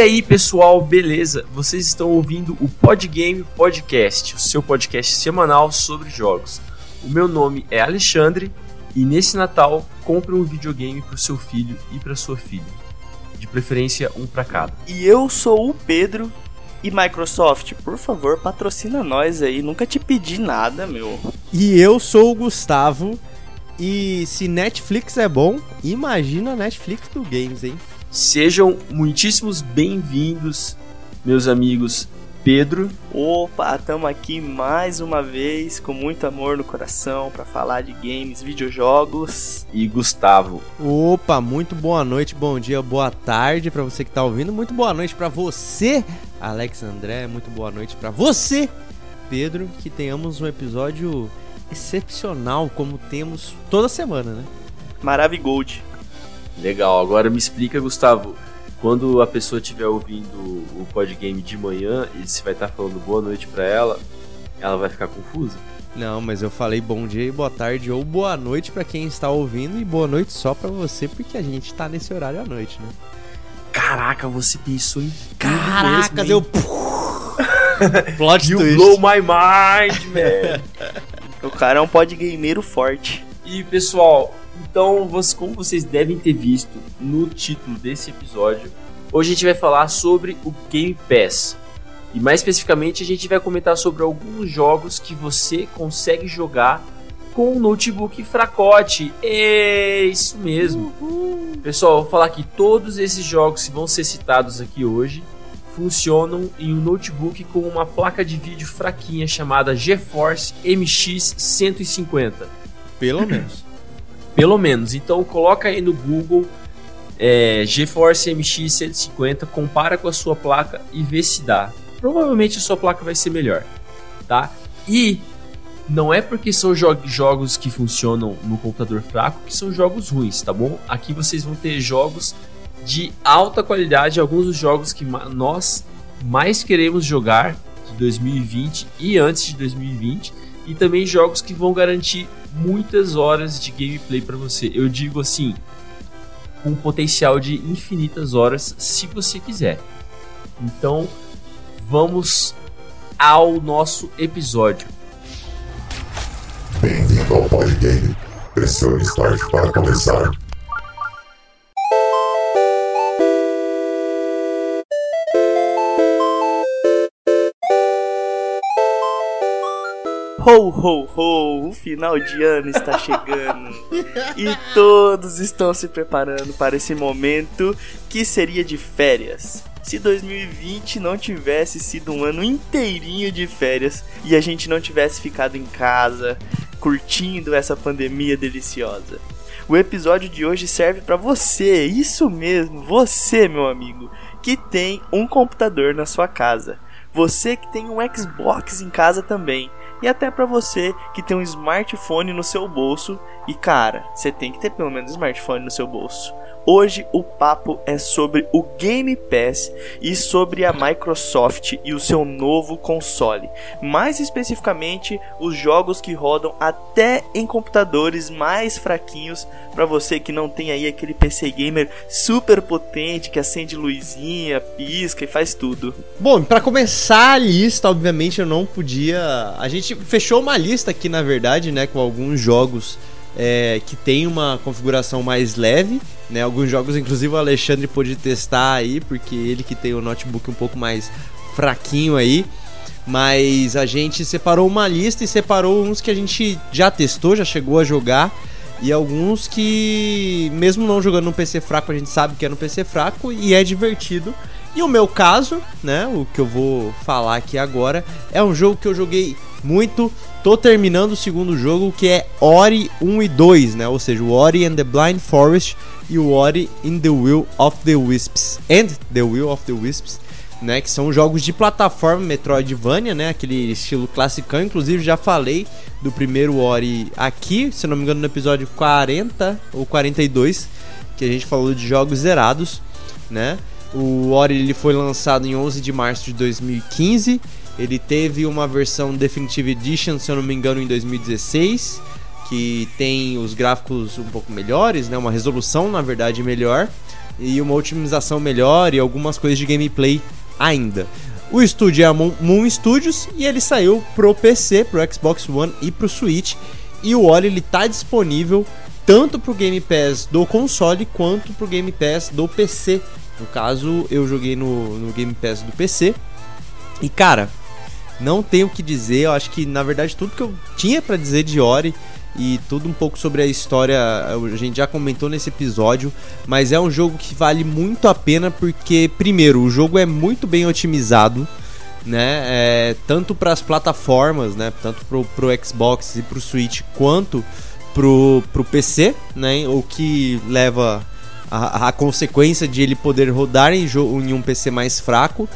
aí, pessoal, beleza? Vocês estão ouvindo o Podgame Podcast, o seu podcast semanal sobre jogos. O meu nome é Alexandre e nesse Natal compre um videogame para o seu filho e para sua filha. De preferência, um para cada. E eu sou o Pedro e Microsoft, por favor, patrocina nós aí. Nunca te pedi nada, meu. E eu sou o Gustavo. E se Netflix é bom, imagina a Netflix do Games, hein? Sejam muitíssimos bem-vindos, meus amigos Pedro. Opa, estamos aqui mais uma vez com muito amor no coração para falar de games, videojogos. E Gustavo. Opa, muito boa noite, bom dia, boa tarde para você que tá ouvindo. Muito boa noite para você, Alex André. Muito boa noite para você, Pedro. Que tenhamos um episódio excepcional como temos toda semana, né? Maravigold. Legal, agora me explica, Gustavo. Quando a pessoa estiver ouvindo o podgame de manhã e você vai estar falando boa noite para ela, ela vai ficar confusa? Não, mas eu falei bom dia e boa tarde ou boa noite para quem está ouvindo e boa noite só para você porque a gente tá nesse horário à noite, né? Caraca, você pensou em Caracas, eu Plot you twist. blow my mind, man. o cara é um podgameiro forte. E pessoal, então, como vocês devem ter visto no título desse episódio, hoje a gente vai falar sobre o Game Pass. E mais especificamente, a gente vai comentar sobre alguns jogos que você consegue jogar com um notebook fracote. É isso mesmo. Uhum. Pessoal, eu vou falar que todos esses jogos que vão ser citados aqui hoje funcionam em um notebook com uma placa de vídeo fraquinha chamada GeForce MX 150. Pelo menos. Pelo menos. Então coloca aí no Google é, GeForce MX 150, compara com a sua placa e vê se dá. Provavelmente a sua placa vai ser melhor, tá? E não é porque são jo jogos que funcionam no computador fraco que são jogos ruins, tá bom? Aqui vocês vão ter jogos de alta qualidade, alguns dos jogos que nós mais queremos jogar de 2020 e antes de 2020, e também jogos que vão garantir muitas horas de gameplay para você. Eu digo assim, com potencial de infinitas horas, se você quiser. Então, vamos ao nosso episódio. Bem-vindo ao Polygame. Pressione Start para começar. Ho, ho, ho! O final de ano está chegando e todos estão se preparando para esse momento que seria de férias. Se 2020 não tivesse sido um ano inteirinho de férias e a gente não tivesse ficado em casa curtindo essa pandemia deliciosa. O episódio de hoje serve para você, isso mesmo, você, meu amigo, que tem um computador na sua casa. Você que tem um Xbox em casa também e até para você que tem um smartphone no seu bolso. E cara, você tem que ter pelo menos um smartphone no seu bolso. Hoje o papo é sobre o Game Pass e sobre a Microsoft e o seu novo console. Mais especificamente, os jogos que rodam até em computadores mais fraquinhos para você que não tem aí aquele PC gamer super potente que acende luzinha, pisca e faz tudo. Bom, para começar a lista, obviamente eu não podia. A gente fechou uma lista aqui na verdade, né, com alguns jogos é, que tem uma configuração mais leve, né? Alguns jogos, inclusive, o Alexandre pôde testar aí, porque ele que tem o notebook um pouco mais fraquinho aí. Mas a gente separou uma lista e separou uns que a gente já testou, já chegou a jogar. E alguns que, mesmo não jogando no PC fraco, a gente sabe que é no PC fraco e é divertido. E o meu caso, né, o que eu vou falar aqui agora, é um jogo que eu joguei muito. Tô terminando o segundo jogo, que é Ori 1 e 2, né? Ou seja, o Ori and the Blind Forest e o Ori in the Will of the Wisps. And the Will of the Wisps, né? Que são jogos de plataforma Metroidvania, né? Aquele estilo classicão. Inclusive, já falei do primeiro Ori aqui, se não me engano, no episódio 40 ou 42, que a gente falou de jogos zerados, né? O Ori ele foi lançado em 11 de março de 2015 ele teve uma versão Definitive Edition, se eu não me engano, em 2016, que tem os gráficos um pouco melhores, né? Uma resolução, na verdade, melhor. e uma otimização melhor e algumas coisas de gameplay ainda. O estúdio é a Moon, Studios e ele saiu pro PC, pro Xbox One e pro Switch. E o Ori ele tá disponível tanto pro Game Pass do console quanto pro Game Pass do PC. No caso, eu joguei no, no Game Pass do PC. E cara, não tenho o que dizer, eu acho que na verdade tudo que eu tinha para dizer de Ori e tudo um pouco sobre a história a gente já comentou nesse episódio, mas é um jogo que vale muito a pena porque, primeiro, o jogo é muito bem otimizado, né? É, tanto para as plataformas, né? Tanto pro, pro Xbox e pro Switch, quanto pro, pro PC, né? O que leva a, a consequência de ele poder rodar em, em um PC mais fraco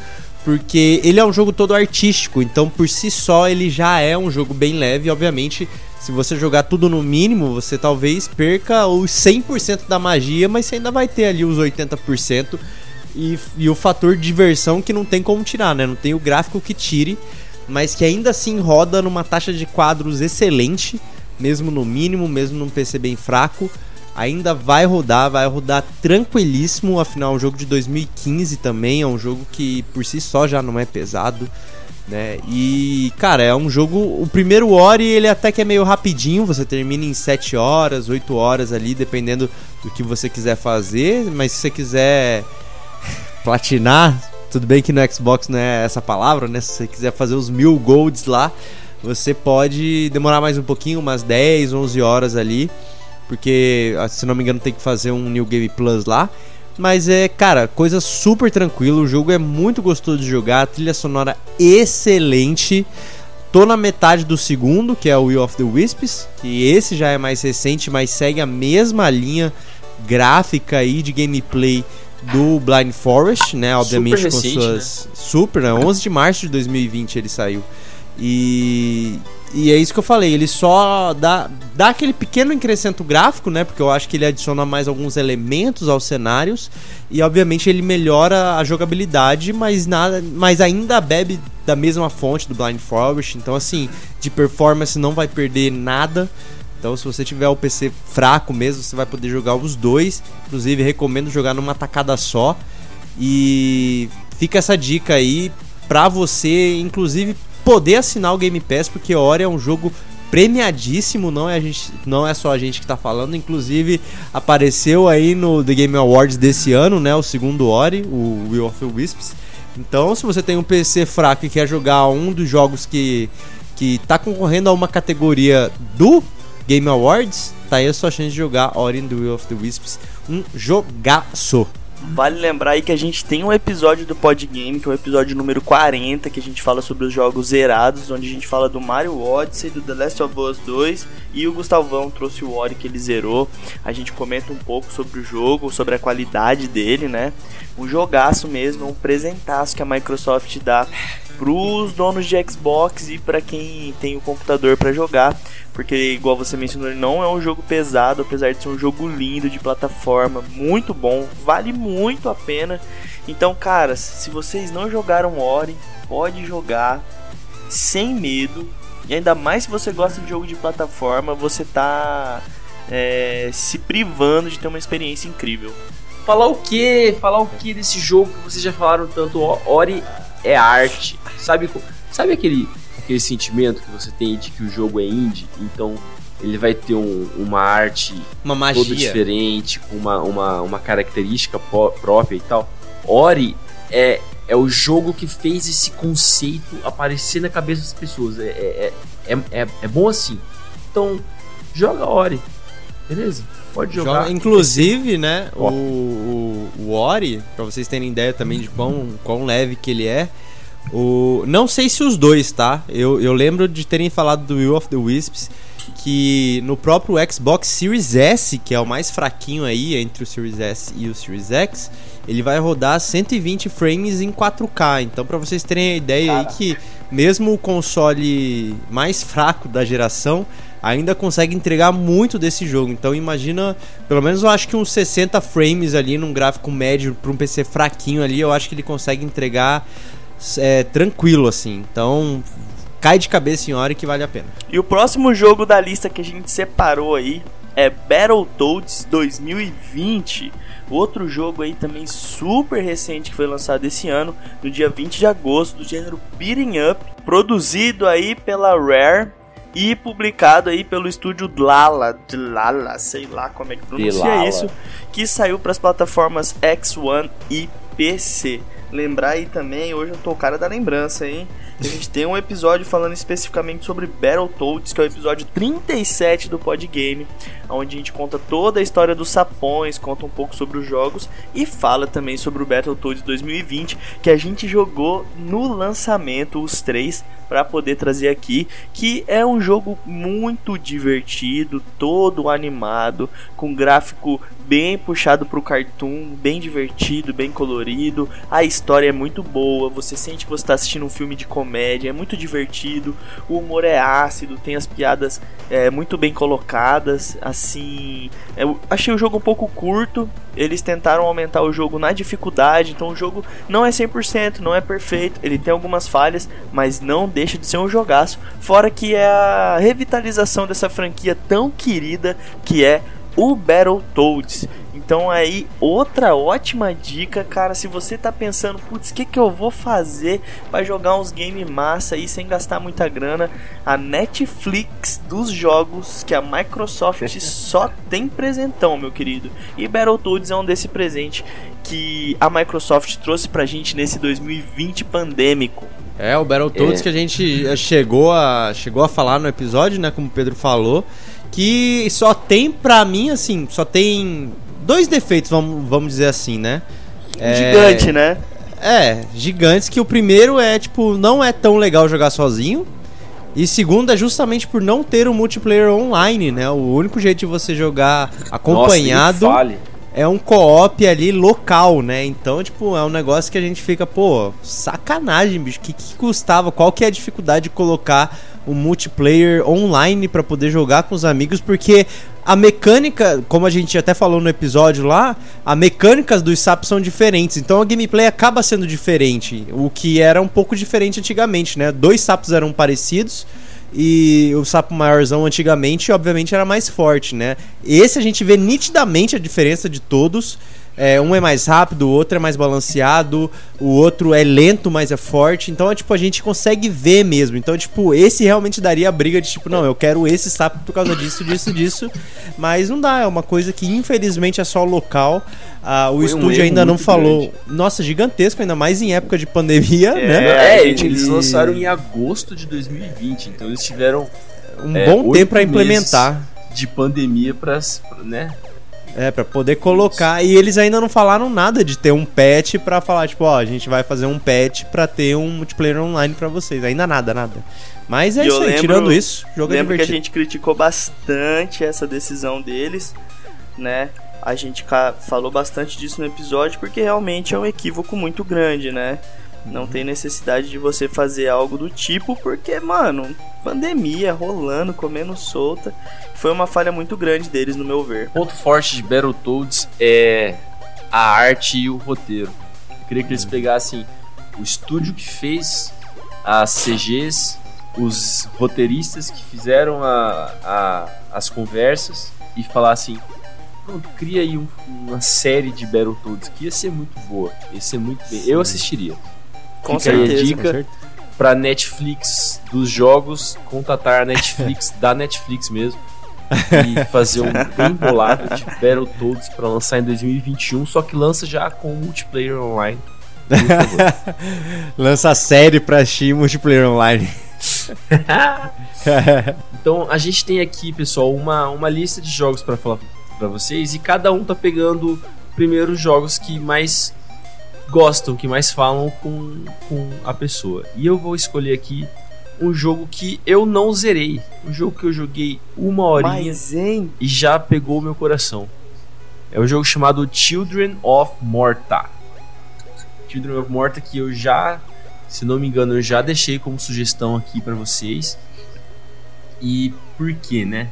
porque ele é um jogo todo artístico, então por si só ele já é um jogo bem leve, obviamente se você jogar tudo no mínimo, você talvez perca os 100% da magia, mas você ainda vai ter ali os 80%. E, e o fator diversão que não tem como tirar, né? Não tem o gráfico que tire, mas que ainda assim roda numa taxa de quadros excelente, mesmo no mínimo, mesmo num PC bem fraco. Ainda vai rodar, vai rodar tranquilíssimo, afinal é um jogo de 2015 também, é um jogo que por si só já não é pesado né? E, cara, é um jogo. O primeiro Ori ele até que é meio rapidinho, você termina em 7 horas, 8 horas ali, dependendo do que você quiser fazer. Mas se você quiser platinar, tudo bem que no Xbox não é essa palavra, né? Se você quiser fazer os mil golds lá, você pode demorar mais um pouquinho, umas 10, 11 horas ali. Porque, se não me engano, tem que fazer um New Game Plus lá. Mas é, cara, coisa super tranquila. O jogo é muito gostoso de jogar, a trilha sonora excelente. Tô na metade do segundo, que é o Will of the Wisps, que esse já é mais recente, mas segue a mesma linha gráfica aí de gameplay do Blind Forest, né? Obviamente super com recente, suas né? super, né? 11 de março de 2020 ele saiu. E, e é isso que eu falei, ele só dá, dá aquele pequeno increscento gráfico, né? Porque eu acho que ele adiciona mais alguns elementos aos cenários e obviamente ele melhora a jogabilidade, mas nada, mas ainda bebe da mesma fonte do Blind Forest, então assim, de performance não vai perder nada. Então, se você tiver o PC fraco mesmo, você vai poder jogar os dois. Inclusive, recomendo jogar numa tacada só. E fica essa dica aí pra você, inclusive poder assinar o Game Pass, porque Ori é um jogo premiadíssimo, não é, a gente, não é só a gente que tá falando, inclusive apareceu aí no The Game Awards desse ano, né, o segundo Ori, o Will of the Wisps. Então, se você tem um PC fraco e quer jogar um dos jogos que que tá concorrendo a uma categoria do Game Awards, tá aí a sua chance de jogar Ori and the Will of the Wisps, um jogaço. Vale lembrar aí que a gente tem um episódio do Podgame, que é o episódio número 40, que a gente fala sobre os jogos zerados, onde a gente fala do Mario Odyssey, do The Last of Us 2 e o Gustavão trouxe o Ori que ele zerou. A gente comenta um pouco sobre o jogo, sobre a qualidade dele, né? Um jogaço mesmo, um presentaço que a Microsoft dá pros donos de Xbox e para quem tem o computador para jogar, porque igual você mencionou, ele não é um jogo pesado, apesar de ser um jogo lindo de plataforma, muito bom, vale muito a pena. Então, cara, se vocês não jogaram Ori, pode jogar sem medo. E ainda mais se você gosta de jogo de plataforma, você tá é, se privando de ter uma experiência incrível. Falar o que? Falar o que desse jogo que vocês já falaram tanto? Ori é arte. Sabe, sabe aquele, aquele sentimento que você tem de que o jogo é indie? Então ele vai ter um, uma arte uma magia toda diferente, com uma, uma, uma característica própria e tal. Ori é, é o jogo que fez esse conceito aparecer na cabeça das pessoas. É, é, é, é, é bom assim. Então, joga Ori. Beleza? Pode jogar. Joga, inclusive, né, o, o, o Ori, pra vocês terem ideia também de quão, quão leve que ele é. O, não sei se os dois, tá? Eu, eu lembro de terem falado do Will of the Wisps que no próprio Xbox Series S, que é o mais fraquinho aí entre o Series S e o Series X, ele vai rodar 120 frames em 4K. Então, para vocês terem a ideia Cara. aí que mesmo o console mais fraco da geração ainda consegue entregar muito desse jogo. Então imagina, pelo menos eu acho que uns 60 frames ali num gráfico médio para um PC fraquinho ali, eu acho que ele consegue entregar é, tranquilo assim. Então cai de cabeça em hora que vale a pena. E o próximo jogo da lista que a gente separou aí é Battletoads 2020 Outro jogo aí também super recente que foi lançado esse ano, no dia 20 de agosto, do gênero Beating Up, produzido aí pela Rare e publicado aí pelo estúdio Dlala, Dlala, sei lá como é que pronuncia Dlala. isso, que saiu para as plataformas X1 e PC. Lembrar aí também, hoje eu tô o cara da lembrança, hein? A gente tem um episódio falando especificamente sobre Battletoads, que é o episódio 37 do Podgame, onde a gente conta toda a história dos sapões, conta um pouco sobre os jogos e fala também sobre o Battletoads 2020, que a gente jogou no lançamento, os três, para poder trazer aqui, que é um jogo muito divertido, todo animado, com gráfico bem puxado pro cartoon, bem divertido, bem colorido. A história é muito boa, você sente que você está assistindo um filme de comédia, é muito divertido. O humor é ácido, tem as piadas é, muito bem colocadas. Assim, eu achei o jogo um pouco curto. Eles tentaram aumentar o jogo na dificuldade, então o jogo não é 100%, não é perfeito. Ele tem algumas falhas, mas não deixa de ser um jogaço. Fora que é a revitalização dessa franquia tão querida que é o Battletoads. Então aí outra ótima dica, cara, se você tá pensando, putz, o que que eu vou fazer para jogar uns game massa aí sem gastar muita grana, a Netflix dos jogos que a Microsoft só tem presentão, meu querido. E Battletoads é um desse presente que a Microsoft trouxe pra gente nesse 2020 pandêmico. É, o Battletoads É. que a gente chegou a, chegou a falar no episódio, né? Como o Pedro falou. Que só tem, pra mim, assim, só tem dois defeitos, vamos, vamos dizer assim, né? É, Gigante, né? É, gigantes que o primeiro é, tipo, não é tão legal jogar sozinho. E segundo é justamente por não ter o multiplayer online, né? O único jeito de você jogar acompanhado Nossa. É um co-op ali local, né? Então, tipo, é um negócio que a gente fica, pô, sacanagem, bicho. O que, que custava? Qual que é a dificuldade de colocar um multiplayer online pra poder jogar com os amigos? Porque a mecânica, como a gente até falou no episódio lá, a mecânicas dos sapos são diferentes. Então a gameplay acaba sendo diferente. O que era um pouco diferente antigamente, né? Dois sapos eram parecidos. E o sapo maiorzão antigamente, obviamente, era mais forte, né? Esse a gente vê nitidamente a diferença de todos. É, um é mais rápido, o outro é mais balanceado, o outro é lento, mas é forte. Então, é, tipo, a gente consegue ver mesmo. Então, tipo, esse realmente daria a briga de tipo, não, eu quero esse sapo por causa disso, disso, disso. Mas não dá, é uma coisa que infelizmente é só local. Ah, o Foi um estúdio erro ainda não falou. grande. Nossa, gigantesco, ainda mais em época de pandemia, É, né? É, gente- eles lançaram em agosto de 2020, então eles tiveram Um é, bom tempo pra meses. implementar. de pandemia pra, né? É, pra poder colocar. E eles ainda não falaram nada de ter um patch pra falar, tipo, ó, a gente vai fazer um patch pra ter um multiplayer online pra vocês. Ainda nada, nada. Mas é E isso eu aí, lembro- tirando isso, jogo é Lembro que a divertido. gente criticou bastante essa decisão deles, né? A gente falou bastante disso no episódio porque realmente é um equívoco muito grande, né? Não tem necessidade de você fazer algo do tipo porque, mano, pandemia rolando, comendo solta. Foi uma falha muito grande deles, no meu ver. O ponto forte de Battletoads é a arte e o roteiro. Eu queria que eles pegassem o estúdio que fez as CGs, os roteiristas que fizeram a, a- as conversas e falassem: pronto, cria aí um- uma série de Battletoads que ia ser muito boa, ia ser muito bem. Eu assistiria. Com Fica aí a certeza. dica. Certeza. Pra Netflix dos jogos, contatar a Netflix da Netflix mesmo. E fazer um bem bolado de Battletoads pra lançar em 2021, só que lança já com multiplayer online. Lança a série pra Steam multiplayer online. Então a gente tem aqui, pessoal, uma, uma lista de jogos pra falar pra vocês e cada um tá pegando primeiro os jogos que mais gostam, que mais falam com, com a pessoa. E eu vou escolher aqui um jogo que eu não zerei, um jogo que eu joguei uma horinha Mas, e já pegou meu coração. É um jogo chamado Children of Morta. Children of Morta que eu já, se não me engano, eu já deixei como sugestão aqui pra vocês. E por quê, né?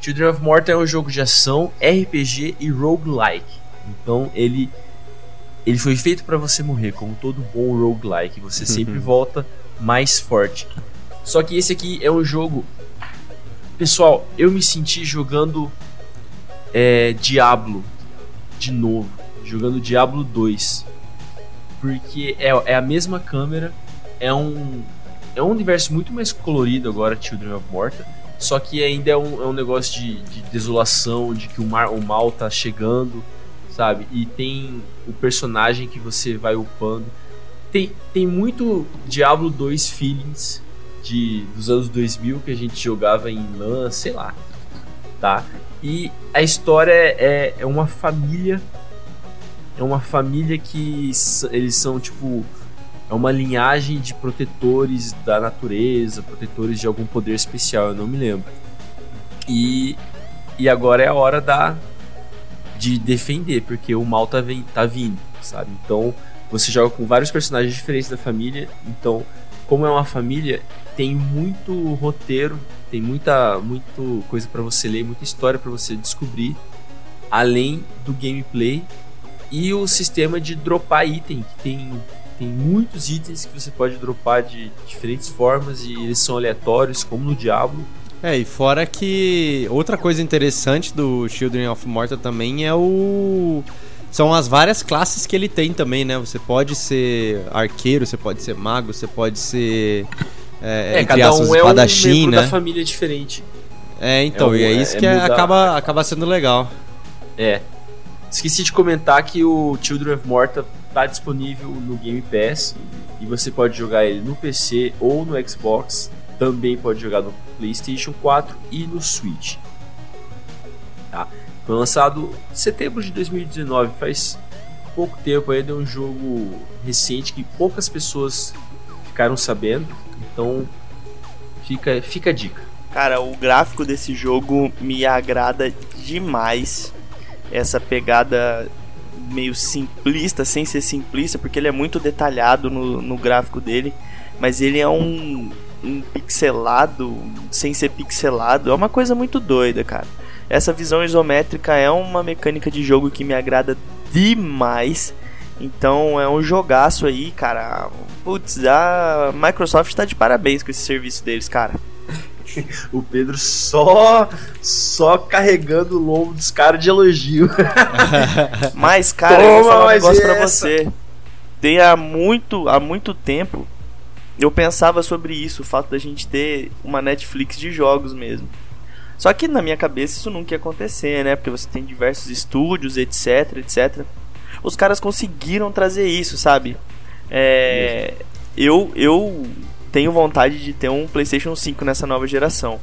Children of Morta é um jogo de ação, RPG e roguelike. Então ele ele foi feito pra você morrer, como todo bom roguelike, você sempre volta mais forte. Só que esse aqui é um jogo Pessoal, eu me senti jogando é, Diablo de novo. jogando Diablo 2. Porque é, é a mesma câmera, é um, é um universo muito mais colorido agora, Children of Morta. Só que ainda é um, é um negócio de, de desolação, de que o, mar, o mal tá chegando, sabe? E tem o personagem que você vai upando. Tem, tem muito Diablo 2 feelings de, dos anos 2000 que a gente jogava em LAN, sei lá. Tá? E a história é, é uma família. É uma família que eles são tipo é uma linhagem de protetores da natureza, protetores de algum poder especial, eu não me lembro. E, e agora é a hora da de defender, porque o mal tá, vem, tá vindo, sabe? Então você joga com vários personagens diferentes da família, então como é uma família, tem muito roteiro, tem muita muito coisa para você ler, muita história para você descobrir, além do gameplay e o sistema de dropar item, que tem tem muitos itens que você pode dropar de diferentes formas e eles são aleatórios, como no Diablo. É, e fora que outra coisa interessante do Children of Morta também é o são as várias classes que ele tem também, né? Você pode ser arqueiro, você pode ser mago, você pode ser é, é cada um é um membro né? da família diferente. É, então, é e é, é isso que é, acaba, acaba sendo legal. É. Esqueci de comentar que o Children of Morta está disponível no Game Pass e você pode jogar ele no PC ou no Xbox, também pode jogar no PlayStation 4 e no Switch. Tá? Foi lançado em setembro de 2019, faz pouco tempo ainda, é um jogo recente que poucas pessoas ficaram sabendo, então fica, fica a dica. Cara, o gráfico desse jogo me agrada demais. Essa pegada meio simplista, sem ser simplista, porque ele é muito detalhado no, no gráfico dele, mas ele é um, um pixelado, sem ser pixelado, é uma coisa muito doida, cara. Essa visão isométrica é uma mecânica de jogo que me agrada demais. Então é um jogaço aí, cara. Putz, a Microsoft tá de parabéns com esse serviço deles, cara. o Pedro só só carregando o lombo dos caras de elogio. Mas, cara, Toma, eu vou falar um negócio essa. pra você. Tem há muito, há muito tempo eu pensava sobre isso, o fato da gente ter uma Netflix de jogos mesmo. Só que na minha cabeça isso nunca ia acontecer, né? Porque você tem diversos estúdios, etc, etc. Os caras conseguiram trazer isso, sabe? É, eu, eu tenho vontade de ter um PlayStation 5 nessa nova geração.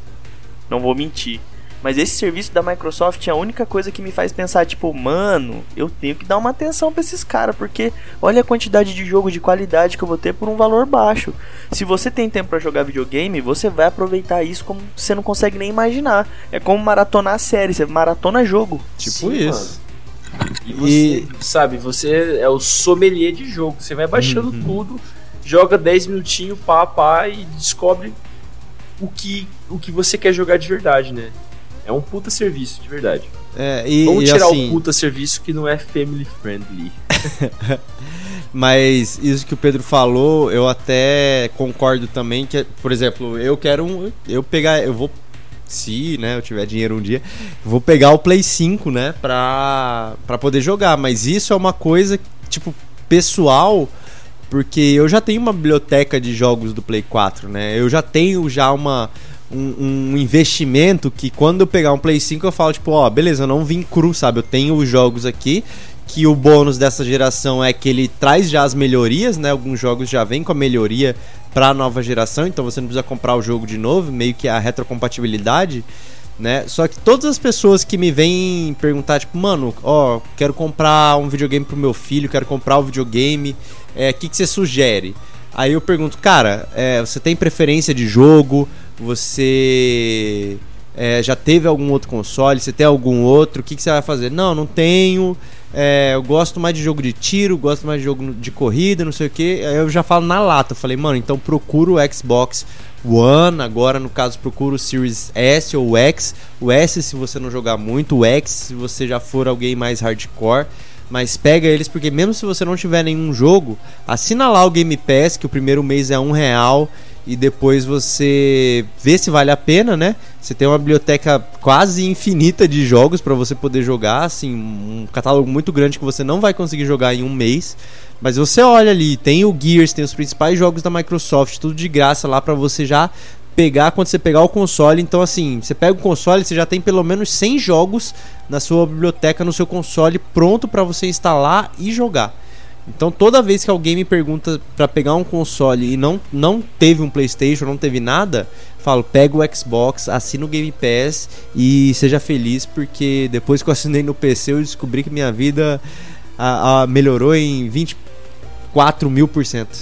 Não vou mentir. Mas esse serviço da Microsoft é a única coisa que me faz pensar, tipo, mano, eu tenho que dar uma atenção pra esses caras, porque olha a quantidade de jogo de qualidade que eu vou ter por um valor baixo. Se você tem tempo para jogar videogame, você vai aproveitar isso como você não consegue nem imaginar. É como maratonar a série, você maratona jogo. Tipo Sim, isso. Mano. E você, e... sabe, você é o sommelier de jogo, você vai baixando uhum. tudo joga 10 minutinhos, pá, pá, e descobre o que, o que você quer jogar de verdade, né? É um puta serviço, de verdade. É, e, Vamos tirar assim... o puta serviço que não é family friendly. Mas isso que o Pedro falou, eu até concordo também que, por exemplo, eu quero um, eu pegar, eu vou se, né, eu tiver dinheiro um dia, vou pegar o Play 5, né, pra, pra poder jogar, mas isso é uma coisa tipo pessoal porque eu já tenho uma biblioteca de jogos do Play 4, né? Eu já tenho já uma um, um, investimento que quando eu pegar um Play 5 eu falo, tipo, ó, beleza, eu não vim cru, sabe? Eu tenho os jogos aqui, que o bônus dessa geração é que ele traz já as melhorias, né? Alguns jogos já vêm com a melhoria para a nova geração, então você não precisa comprar o jogo de novo, meio que a retrocompatibilidade, né? Só que todas as pessoas que me vêm perguntar, tipo, mano, ó, quero comprar um videogame pro meu filho, quero comprar o um videogame, é, que, que você sugere? Aí eu pergunto, cara, é, você tem preferência de jogo? Você é, já teve algum outro console? Você tem algum outro? O que, que você vai fazer? Não, não tenho. É, eu gosto mais de jogo de tiro, gosto mais de jogo de corrida, não sei o que. Eu já falo na lata. Eu falei, mano, então procura o Xbox One. Agora, no caso, procura o Series S ou X. O S se você não jogar muito, o X se você já for alguém mais hardcore. Mas pega eles porque mesmo se você não tiver nenhum jogo, assina lá o Game Pass, que o primeiro mês é um real. E depois você vê se vale a pena, né? Você tem uma biblioteca quase infinita de jogos para você poder jogar, assim, um catálogo muito grande que você não vai conseguir jogar em um mês. Mas você olha ali, tem o Gears, tem os principais jogos da Microsoft, tudo de graça lá para você já pegar quando você pegar o console. Então, assim, você pega o console, você já tem pelo menos 100 jogos na sua biblioteca, no seu console, pronto para você instalar e jogar. Então toda vez que alguém me pergunta para pegar um console e não, não teve um PlayStation, não teve nada, falo, pega o Xbox, assina o Game Pass e seja feliz, porque depois que eu assinei no PC eu descobri que minha vida a, a melhorou em 24 mil por cento.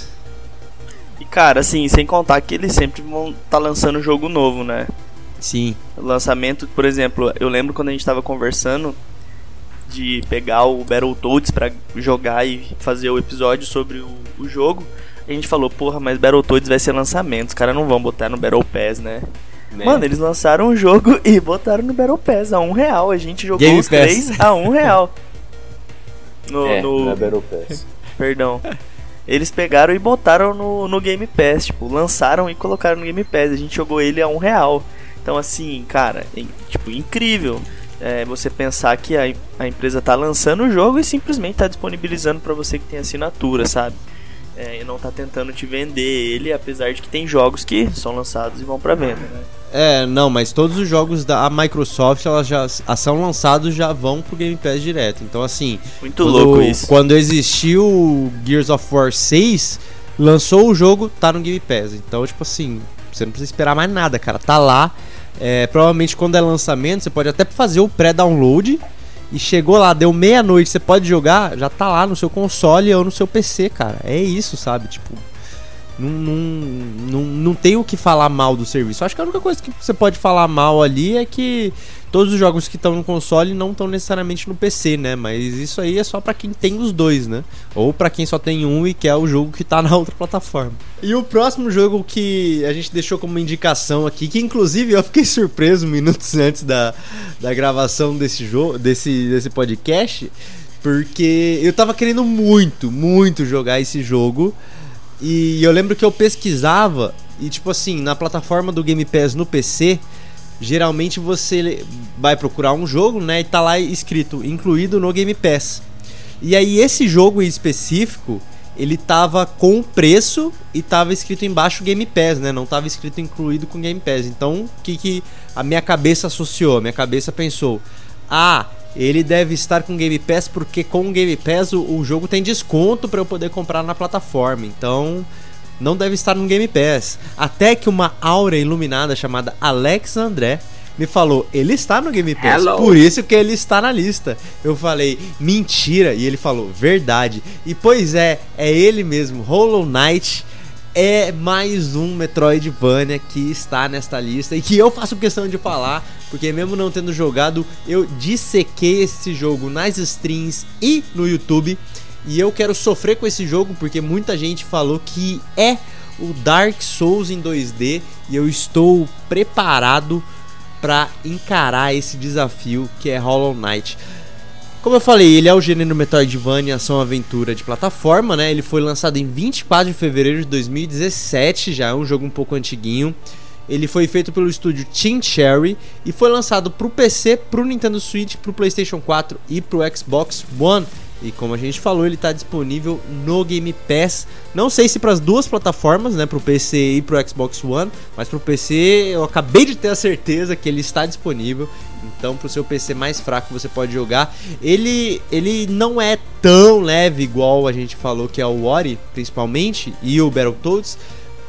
E cara, assim, sem contar que eles sempre vão estar tá lançando jogo novo, né? Sim. O lançamento, por exemplo, eu lembro quando a gente tava conversando de pegar o Battletoads para jogar e fazer o episódio sobre o, o, jogo, a gente falou, porra, mas Battletoads vai ser lançamento, os caras não vão botar no Battle Pass, né? né? Mano, eles lançaram o jogo e botaram no Battle Pass a um real. A gente jogou Game os Pass. três a um real. No, é, no... É Battle Pass. Perdão. Eles pegaram e botaram no, no Game Pass, tipo, lançaram e colocaram no Game Pass. A gente jogou ele a um real. Então, assim, cara, é, tipo, incrível é, você pensar que a, a empresa está lançando o jogo e simplesmente está disponibilizando para você que tem assinatura, sabe? É, e não está tentando te vender ele, apesar de que tem jogos que são lançados e vão para venda, né? É, não, mas todos os jogos da Microsoft, elas já são lançados já vão pro Game Pass direto. Então assim, muito quando, louco isso. Quando existiu Gears of War 6, lançou o jogo, tá no Game Pass. Então, tipo assim, você não precisa esperar mais nada, cara. Tá lá é, provavelmente quando é lançamento, você pode até fazer o pré-download. E chegou lá, deu meia-noite, você pode jogar, já tá lá no seu console ou no seu PC, cara. É isso, sabe? Tipo, não, não, não, não tem o que falar mal do serviço. Acho que a única coisa que você pode falar mal ali é que todos os jogos que estão no console não estão necessariamente no PC, né? Mas isso aí é só para quem tem os dois, né? Ou para quem só tem um e quer o jogo que tá na outra plataforma. E o próximo jogo que a gente deixou como indicação aqui, que inclusive eu fiquei surpreso minutos antes da, da gravação desse jogo, desse, desse podcast, porque eu tava querendo muito, muito jogar esse jogo. E eu lembro que eu pesquisava e tipo assim, na plataforma do Game Pass no PC, geralmente você vai procurar um jogo, né, e tá lá escrito incluído no Game Pass. E aí esse jogo em específico, ele tava com preço e tava escrito embaixo Game Pass, né? Não tava escrito incluído com Game Pass. Então, o que que a minha cabeça associou? A minha cabeça pensou: "Ah, ele deve estar com Game Pass porque com o Game Pass o, o jogo tem desconto para eu poder comprar na plataforma". Então, não deve estar no Game Pass. Até que uma aura iluminada chamada Alex André me falou, ele está no Game Pass, Hello. por isso que ele está na lista. Eu falei, mentira, e ele falou, verdade. E pois é, é ele mesmo, Hollow Knight é mais um Metroidvania que está nesta lista e que eu faço questão de falar, porque mesmo não tendo jogado, eu dissequei esse jogo nas streams e no YouTube. E eu quero sofrer com esse jogo porque muita gente falou que é o Dark Souls em 2D e eu estou preparado para encarar esse desafio que é Hollow Knight. Como eu falei, ele é o gênero Metroidvania ação aventura de plataforma, né? Ele foi lançado em 24 de fevereiro de 2017, já é um jogo um pouco antiguinho. Ele foi feito pelo estúdio Team Cherry e foi lançado para o PC, para o Nintendo Switch, para o PlayStation 4 e para o Xbox One. E como a gente falou, ele está disponível no Game Pass. Não sei se para as duas plataformas, né, para o PC e para o Xbox One, mas para o PC eu acabei de ter a certeza que ele está disponível. Então, para o seu PC mais fraco você pode jogar. Ele, ele não é tão leve igual a gente falou que é o Ori, principalmente, e o Battletoads,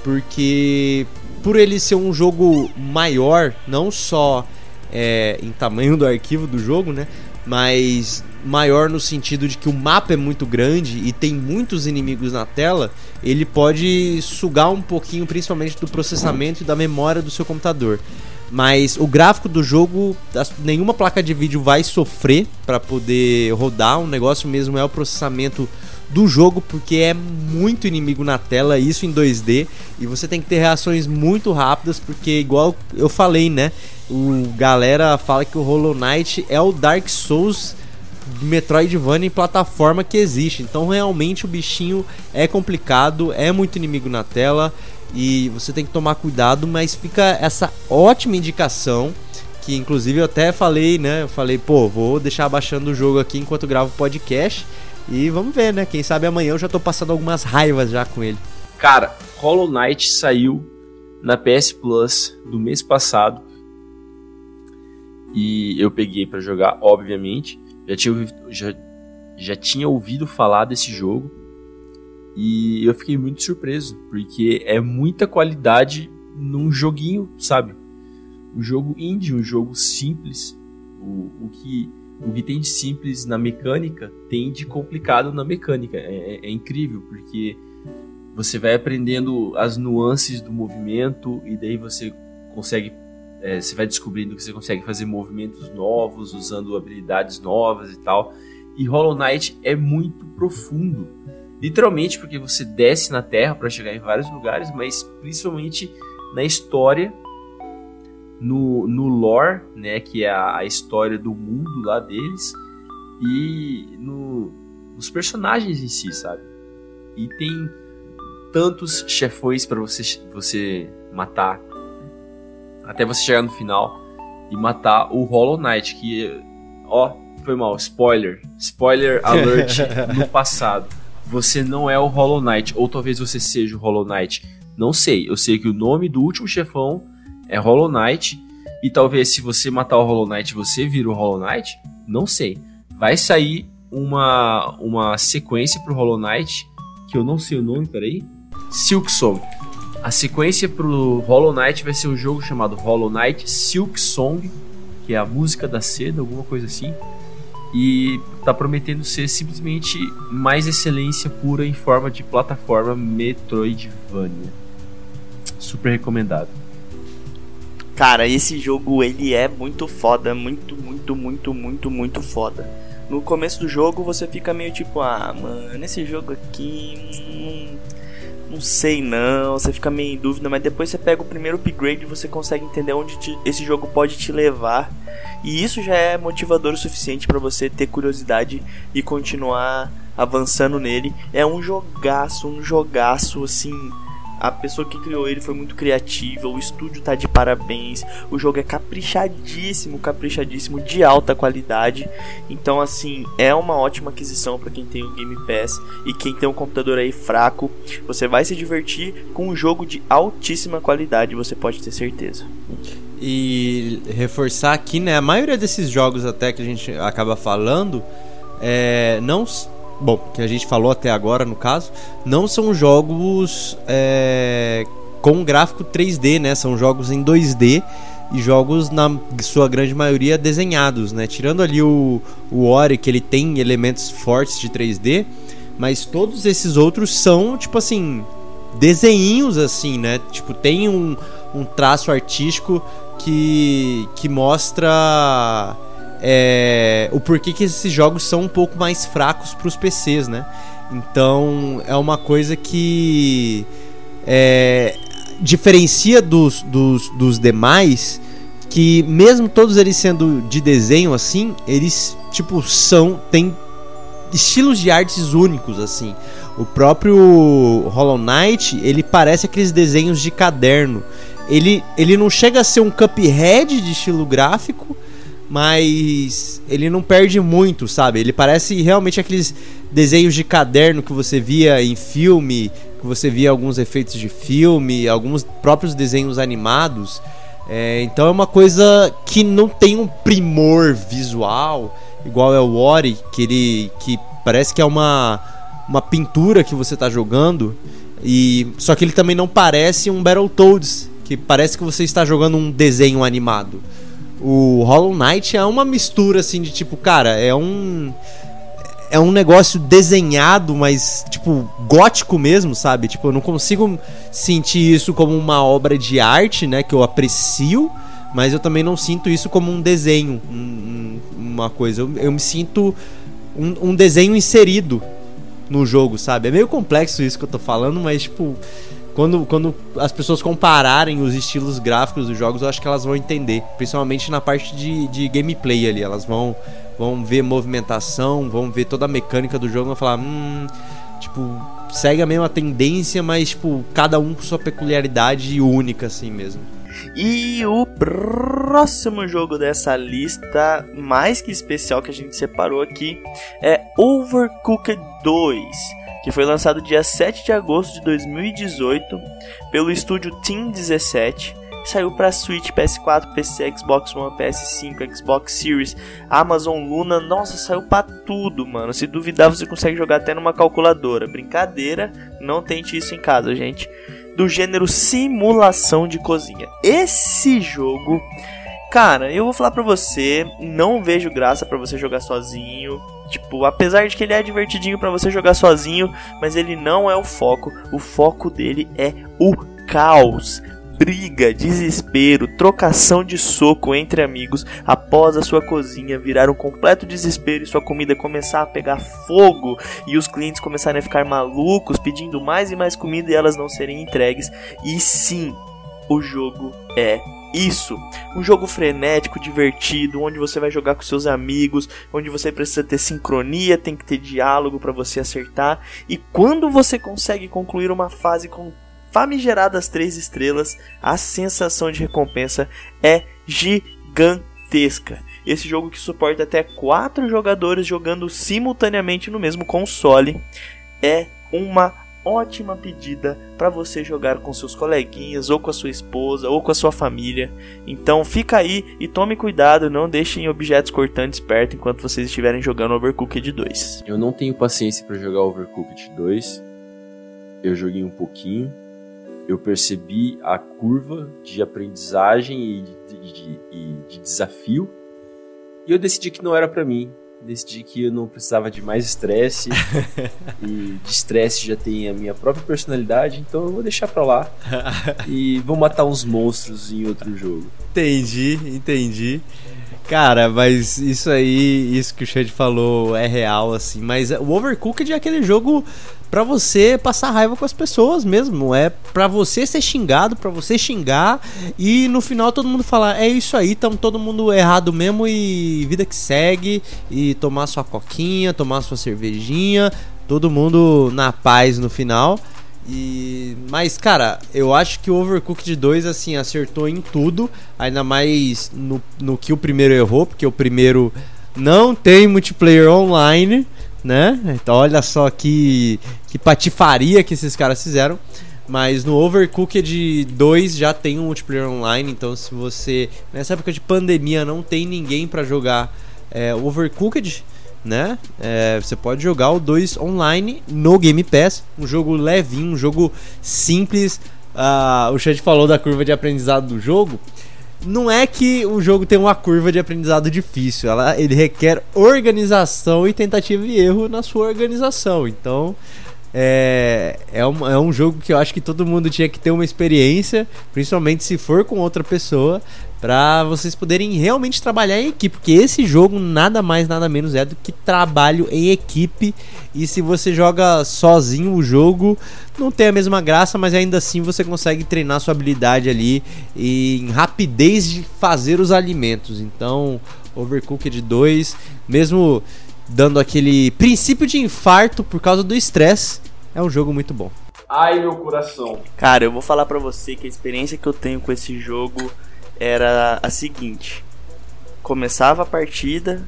porque por ele ser um jogo maior, não só é, em tamanho do arquivo do jogo, né, mas maior no sentido de que o mapa é muito grande e tem muitos inimigos na tela, ele pode sugar um pouquinho, principalmente do processamento e da memória do seu computador. Mas o gráfico do jogo, nenhuma placa de vídeo vai sofrer para poder rodar. O negócio mesmo é o processamento do jogo, porque é muito inimigo na tela, isso em 2D, e você tem que ter reações muito rápidas, porque igual eu falei, né? O galera fala que o Hollow Knight é o Dark Souls Metroidvania em plataforma que existe. Então realmente o bichinho é complicado, é muito inimigo na tela e você tem que tomar cuidado, mas fica essa ótima indicação que inclusive eu até falei, né? Eu falei, pô, vou deixar baixando o jogo aqui enquanto gravo o podcast e vamos ver, né? Quem sabe amanhã eu já tô passando algumas raivas já com ele. Cara, Hollow Knight saiu na PS Plus do mês passado e eu peguei para jogar, obviamente. Já tinha, já, já tinha ouvido falar desse jogo e eu fiquei muito surpreso, porque é muita qualidade num joguinho, sabe? Um jogo indie, um jogo simples. O, o, que, o que tem de simples na mecânica tem de complicado na mecânica. É, é, é incrível, porque você vai aprendendo as nuances do movimento e daí você consegue é, você vai descobrindo que você consegue fazer movimentos novos, usando habilidades novas e tal. E Hollow Knight é muito profundo. Literalmente porque você desce na Terra para chegar em vários lugares, mas principalmente na história, no, no lore, né, que é a, a história do mundo lá deles, e no, nos personagens em si, sabe? E tem tantos chefões para você, você matar até você chegar no final e matar o Hollow Knight, que, ó, foi mal, spoiler, spoiler alert no passado. Você não é o Hollow Knight, ou talvez você seja o Hollow Knight. Não sei, eu sei que o nome do último chefão é Hollow Knight, e talvez se você matar o Hollow Knight você vira o Hollow Knight, não sei. Vai sair uma, uma sequência pro Hollow Knight, que eu não sei o nome, peraí. Silk Song. A sequência pro Hollow Knight vai ser um jogo chamado Hollow Knight Silk Song, que é a música da seda, alguma coisa assim. E tá prometendo ser simplesmente mais excelência pura em forma de plataforma Metroidvania. Super recomendado. Cara, esse jogo ele é muito foda, muito, muito, muito, muito, muito foda. No começo do jogo você fica meio tipo, ah, mano, esse jogo aqui. Hum, não sei não, você fica meio em dúvida, mas depois você pega o primeiro upgrade e você consegue entender onde te, esse jogo pode te levar. E isso já é motivador o suficiente para você ter curiosidade e continuar avançando nele. É um jogaço, um jogaço assim a pessoa que criou ele foi muito criativa, o estúdio tá de parabéns, o jogo é caprichadíssimo, caprichadíssimo, de alta qualidade. Então, assim, é uma ótima aquisição para quem tem o Game Pass e quem tem um computador aí fraco. Você vai se divertir com um jogo de altíssima qualidade, você pode ter certeza. E reforçar aqui, né? A maioria desses jogos, até que a gente acaba falando, é, não bom, que a gente falou até agora no caso, não são jogos é, com gráfico 3D, né? São jogos em 2D e jogos na sua grande maioria desenhados, né? Tirando ali o, o Ori, que ele tem elementos fortes de 3D, mas todos esses outros são, tipo assim, desenhinhos assim, né? Tipo, tem um, um traço artístico que, que mostra é, o porquê que esses jogos são um pouco mais fracos para os PCs, né? Então é uma coisa que é, diferencia dos, dos, dos demais que mesmo todos eles sendo de desenho assim, eles tipo são tem estilos de artes únicos assim. O próprio Hollow Knight, ele parece aqueles desenhos de caderno. Ele, ele não chega a ser um Cuphead de estilo gráfico, mas ele não perde muito, sabe? Ele parece realmente aqueles desenhos de caderno que você via em filme, que você via alguns efeitos de filme, alguns próprios desenhos animados. É, então é uma coisa que não tem um primor visual, igual é o Ori, que ele que parece que é uma, uma pintura que você está jogando. E só que ele também não parece um Battletoads, que parece que você está jogando um desenho animado o Hollow Knight é uma mistura assim de tipo, cara, é um é um negócio desenhado, mas tipo gótico mesmo, sabe? Tipo, eu não consigo sentir isso como uma obra de arte, né, que eu aprecio, mas eu também não sinto isso como um desenho, um, uma coisa. Eu, eu me sinto um, um desenho inserido no jogo, sabe? É meio complexo isso que eu tô falando, mas tipo quando, quando as pessoas compararem os estilos gráficos dos jogos, eu acho que elas vão entender. Principalmente na parte de, de gameplay ali. Elas vão vão ver movimentação, vão ver toda a mecânica do jogo, vão falar, hum, tipo, segue a mesma tendência, mas tipo, cada um com sua peculiaridade única assim mesmo. E o próximo jogo dessa lista, mais que especial que a gente separou aqui, é Overcooked 2, que foi lançado dia 7 de agosto de 2018 pelo estúdio Team 17 saiu para Switch, PS4, PC, Xbox One, PS5, Xbox Series, Amazon Luna. Nossa, saiu para tudo, mano. Se duvidar, você consegue jogar até numa calculadora. Brincadeira, não tente isso em casa, gente. Do gênero simulação de cozinha. Esse jogo, cara, eu vou falar pra você, não vejo graça para você jogar sozinho. Tipo, apesar de que ele é divertidinho para você jogar sozinho, mas ele não é o foco. O foco dele é o caos briga, desespero, trocação de soco entre amigos após a sua cozinha virar um completo desespero e sua comida começar a pegar fogo e os clientes começarem a ficar malucos pedindo mais e mais comida e elas não serem entregues. E sim, o jogo é isso. Um jogo frenético, divertido, onde você vai jogar com seus amigos, onde você precisa ter sincronia, tem que ter diálogo para você acertar. E quando você consegue concluir uma fase com famigeradas três estrelas, a sensação de recompensa é gigantesca. Esse jogo que suporta até quatro jogadores jogando simultaneamente no mesmo console é uma ótima pedida para você jogar com seus coleguinhas, ou com a sua esposa, ou com a sua família. Então fica aí e tome cuidado, não deixem objetos cortantes perto enquanto vocês estiverem jogando Overcooked 2. Eu não tenho paciência para jogar Overcooked 2. Eu joguei um pouquinho, eu percebi a curva de aprendizagem e de, de, de, de desafio e eu decidi que não era para mim. Decidi que eu não precisava de mais estresse e de estresse já tem a minha própria personalidade, então eu vou deixar pra lá e vou matar uns monstros em outro jogo. Entendi, entendi. Cara, mas isso aí, isso que o Chad falou é real, assim. Mas o Overcooked é aquele jogo para você passar raiva com as pessoas mesmo. É para você ser xingado, para você xingar e no final todo mundo falar: é isso aí, estamos todo mundo errado mesmo e vida que segue. E tomar sua coquinha, tomar sua cervejinha, todo mundo na paz no final. E mas cara, eu acho que o Overcooked 2 assim acertou em tudo, ainda mais no, no que o primeiro errou, porque o primeiro não tem multiplayer online né? Então olha só que, que patifaria que esses caras fizeram. Mas no Overcooked 2 já tem um multiplayer online, então se você nessa época de pandemia não tem ninguém para jogar é, Overcooked, né? É, você pode jogar o 2 online no Game Pass, um jogo levinho, um jogo simples. Uh, o Chad falou da curva de aprendizado do jogo não é que o jogo tem uma curva de aprendizado difícil, ela, ele requer organização e tentativa e erro na sua organização. Então, é, é, um, é um jogo que eu acho que todo mundo tinha que ter uma experiência, principalmente se for com outra pessoa, para vocês poderem realmente trabalhar em equipe, porque esse jogo nada mais nada menos é do que trabalho em equipe. E se você joga sozinho o jogo, não tem a mesma graça, mas ainda assim você consegue treinar sua habilidade ali em rapidez de fazer os alimentos. Então, Overcooked 2, mesmo dando aquele princípio de infarto por causa do estresse, é um jogo muito bom. Ai, meu coração. Cara, eu vou falar para você que a experiência que eu tenho com esse jogo era a seguinte: começava a partida,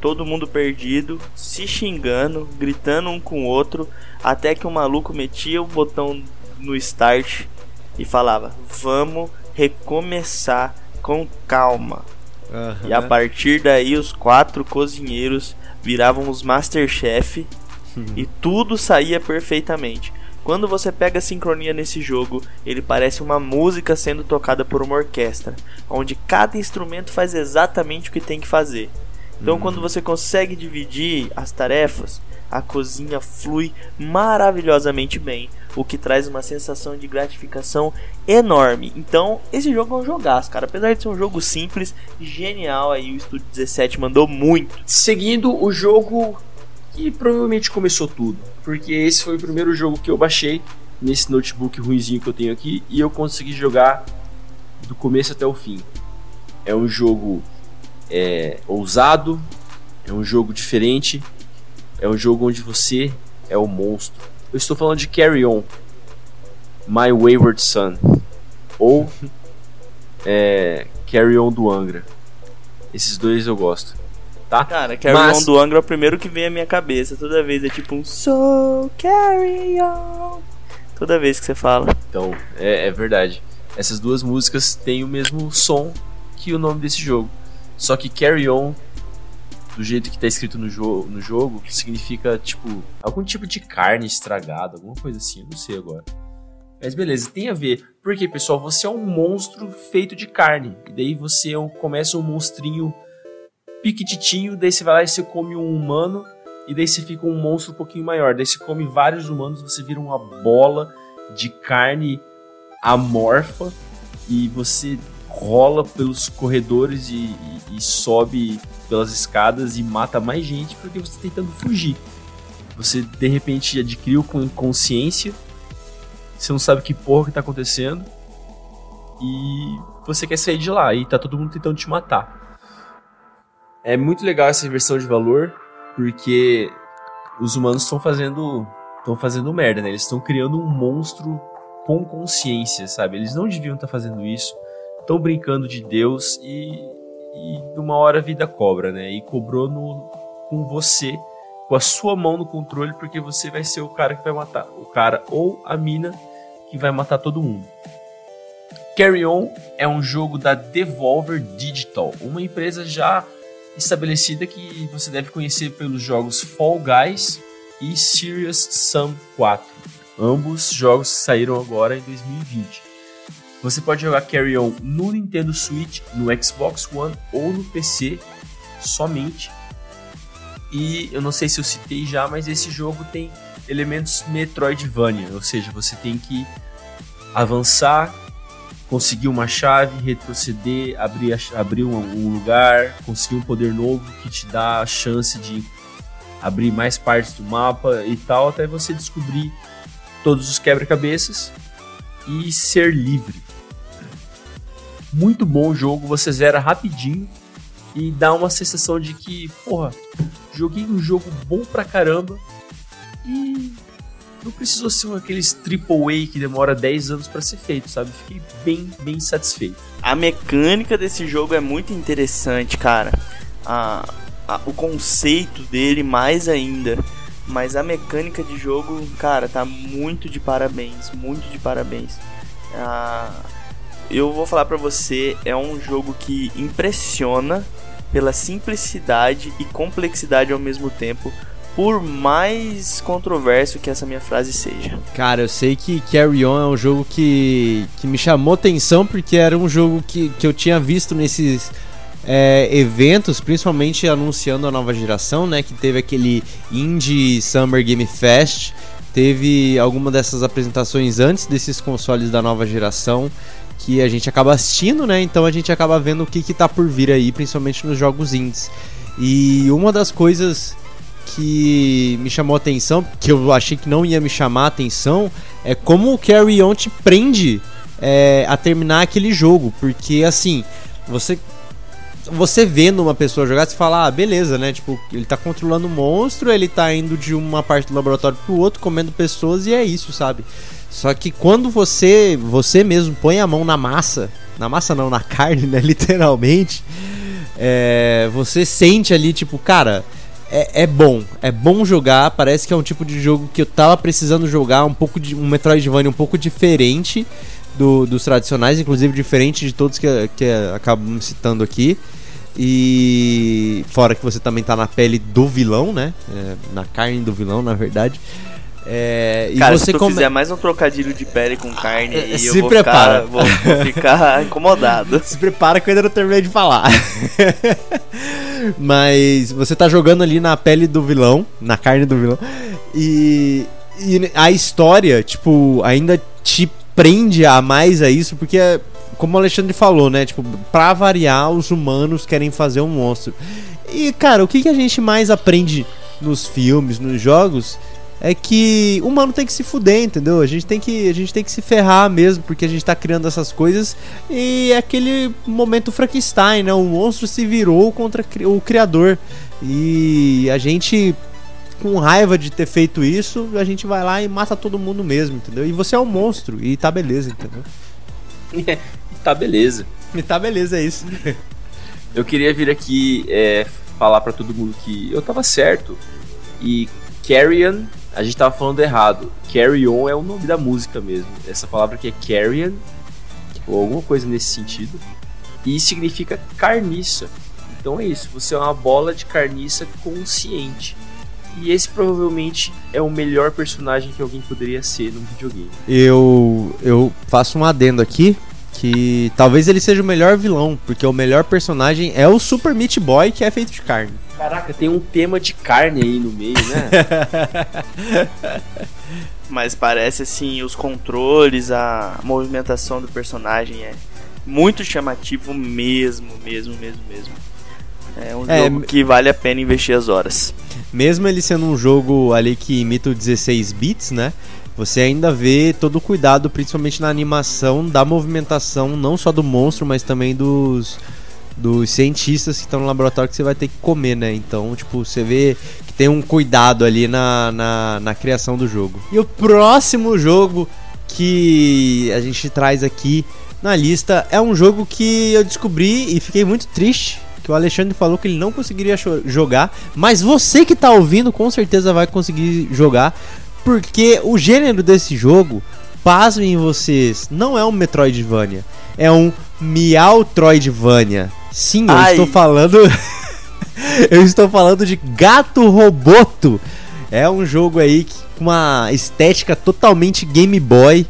todo mundo perdido, se xingando, gritando um com o outro, até que o maluco metia o botão no start e falava: Vamos recomeçar com calma. Uhum. E a partir daí, os quatro cozinheiros viravam os Masterchef e tudo saía perfeitamente. Quando você pega a sincronia nesse jogo, ele parece uma música sendo tocada por uma orquestra, onde cada instrumento faz exatamente o que tem que fazer. Então, quando uhum. você consegue dividir as tarefas, a cozinha flui maravilhosamente bem, o que traz uma sensação de gratificação enorme. Então, esse jogo é um jogaço, cara. Apesar de ser um jogo simples, genial aí, o Estúdio 17 mandou muito. Seguindo o jogo que provavelmente começou tudo, porque esse foi o primeiro jogo que eu baixei nesse notebook ruizinho que eu tenho aqui e eu consegui jogar do começo até o fim. É um jogo é, ousado, É um jogo diferente. É um jogo onde você é o monstro. Eu estou falando de Carry On, My Wayward Son, ou é, Carry On do Angra. Esses dois eu gosto, tá? Cara, Carry Mas- On do Angra é o primeiro que vem à minha cabeça. Toda vez é tipo um So Carry On. Toda vez que você fala. Então, é, é verdade. Essas duas músicas têm o mesmo som que o nome desse jogo. Só que Carry On, do jeito que tá escrito no, jo no jogo, significa tipo algum tipo de carne estragada, alguma coisa assim, eu não sei agora. Mas beleza, tem a ver. Porque, pessoal, você é um monstro feito de carne. E daí você é um- começa um monstrinho piquititinho, daí você vai lá e você come um humano, e daí você fica um monstro um pouquinho maior. Daí você come vários humanos, você vira uma bola de carne amorfa e você rola pelos corredores e, e- e sobe pelas escadas e mata mais gente porque você tá tentando fugir. Você de repente adquiriu com consciência, você não sabe que porra que tá acontecendo e você quer sair de lá e tá todo mundo tentando te matar. É muito legal essa inversão de valor porque os humanos estão fazendo estão fazendo merda, né? Eles estão criando um monstro com consciência, sabe? Eles não deviam estar fazendo isso. Estão brincando de Deus e, e uma hora a vida cobra, né? E cobrou no, com você, com a sua mão no controle, porque você vai ser o cara que vai matar. O cara ou a mina que vai matar todo mundo. Carry On é um jogo da Devolver Digital, uma empresa já estabelecida que você deve conhecer pelos jogos Fall Guys e Serious Sam 4. Ambos jogos saíram agora em 2020. Você pode jogar Carry On no Nintendo Switch, no Xbox One ou no PC somente. E eu não sei se eu citei já, mas esse jogo tem elementos Metroidvania, ou seja, você tem que avançar, conseguir uma chave, retroceder, abrir, abrir um, um lugar, conseguir um poder novo que te dá a chance de abrir mais partes do mapa e tal, até você descobrir todos os quebra-cabeças e ser livre. Muito bom o jogo, você zera rapidinho e dá uma sensação de que, porra, joguei um jogo bom pra caramba e não precisou ser um aqueles AAA que demora 10 anos pra ser feito, sabe? Fiquei bem, bem satisfeito. A mecânica desse jogo é muito interessante, cara. A, a- o conceito dele mais ainda. Mas a mecânica de jogo, cara, tá muito de parabéns. Muito de parabéns. Ah, eu vou falar pra você, é um jogo que impressiona pela simplicidade e complexidade ao mesmo tempo. Por mais controverso que essa minha frase seja. Cara, eu sei que Carry On é um jogo que, que me chamou atenção porque era um jogo que, que eu tinha visto nesses é, eventos, principalmente anunciando a nova geração, né? Que teve aquele Indie Summer Game Fest, teve alguma dessas apresentações antes desses consoles da nova geração que a gente acaba assistindo, né? Então a gente acaba vendo o que, que tá por vir aí, principalmente nos jogos indies. E uma das coisas que me chamou a atenção, que eu achei que não ia me chamar a atenção, é como o Carry On te prende é, a terminar aquele jogo. Porque assim, você. Você vendo uma pessoa jogar, você fala, ah, beleza, né? Tipo, ele tá controlando o monstro, ele tá indo de uma parte do laboratório pro outro, comendo pessoas e é isso, sabe? Só que quando você, você mesmo põe a mão na massa, na massa não, na carne, né? Literalmente, é, você sente ali, tipo, cara, é, é bom, é bom jogar. Parece que é um tipo de jogo que eu tava precisando jogar, um pouco de um Metroidvania um pouco diferente do- dos tradicionais, inclusive diferente de todos que, que acabamos citando aqui. E fora que você também tá na pele do vilão, né? É, na carne do vilão, na verdade. É, e Cara, você se tu come- fizer mais um trocadilho de pele com carne, é, eu se vou prepara. Ficar, vou, vou ficar incomodado. Se prepara que eu ainda não terminei de falar. Mas você tá jogando ali na pele do vilão, na carne do vilão. E, e a história, tipo, ainda te prende a mais a isso, porque, como o Alexandre falou, né? Tipo, pra variar, os humanos querem fazer um monstro. E, cara, o que, que a gente mais aprende nos filmes, nos jogos? É que o humano tem que se fuder, entendeu? A gente tem que, a gente tem que se ferrar mesmo, porque a gente tá criando essas coisas e é aquele momento Frankenstein, né? O monstro se virou contra o criador. E a gente com raiva de ter feito isso, a gente vai lá e mata todo mundo mesmo, entendeu? E você é um monstro e tá beleza, entendeu? e tá beleza. E tá beleza, é isso. Eu queria vir aqui é, falar para todo mundo que eu tava certo. E Carrion, a gente tava falando errado. Carry On é o nome da música mesmo. Essa palavra aqui é Carrion, ou alguma coisa nesse sentido. E significa carniça. Então é isso, você é uma bola de carniça consciente. E esse provavelmente é o melhor personagem que alguém poderia ser num videogame. Eu, eu faço um adendo aqui que talvez ele seja o melhor vilão, porque o melhor personagem é o Super Meat Boy, que é feito de carne. Caraca, tem um tema de carne aí no meio, né? Mas parece assim, os controles, a movimentação do personagem é muito chamativo mesmo, mesmo, mesmo, mesmo. É um é, jogo que vale a pena investir as horas. Mesmo ele sendo um jogo ali que imita o 16 bits, né? Você ainda vê todo o cuidado, principalmente na animação da movimentação, não só do monstro, mas também dos, dos cientistas que estão no laboratório que você vai ter que comer, né? Então, tipo, você vê que tem um cuidado ali na, na, na criação do jogo. E o próximo jogo que a gente traz aqui na lista é um jogo que eu descobri e fiquei muito triste que o Alexandre falou que ele não conseguiria jogar, mas você que tá ouvindo com certeza vai conseguir jogar, porque o gênero desse jogo, pasmem vocês, não é um Metroidvania, é um Meowtroidvania. Sim, eu Ai. estou falando eu estou falando de Gato Roboto. É um jogo aí com uma estética totalmente Game Boy,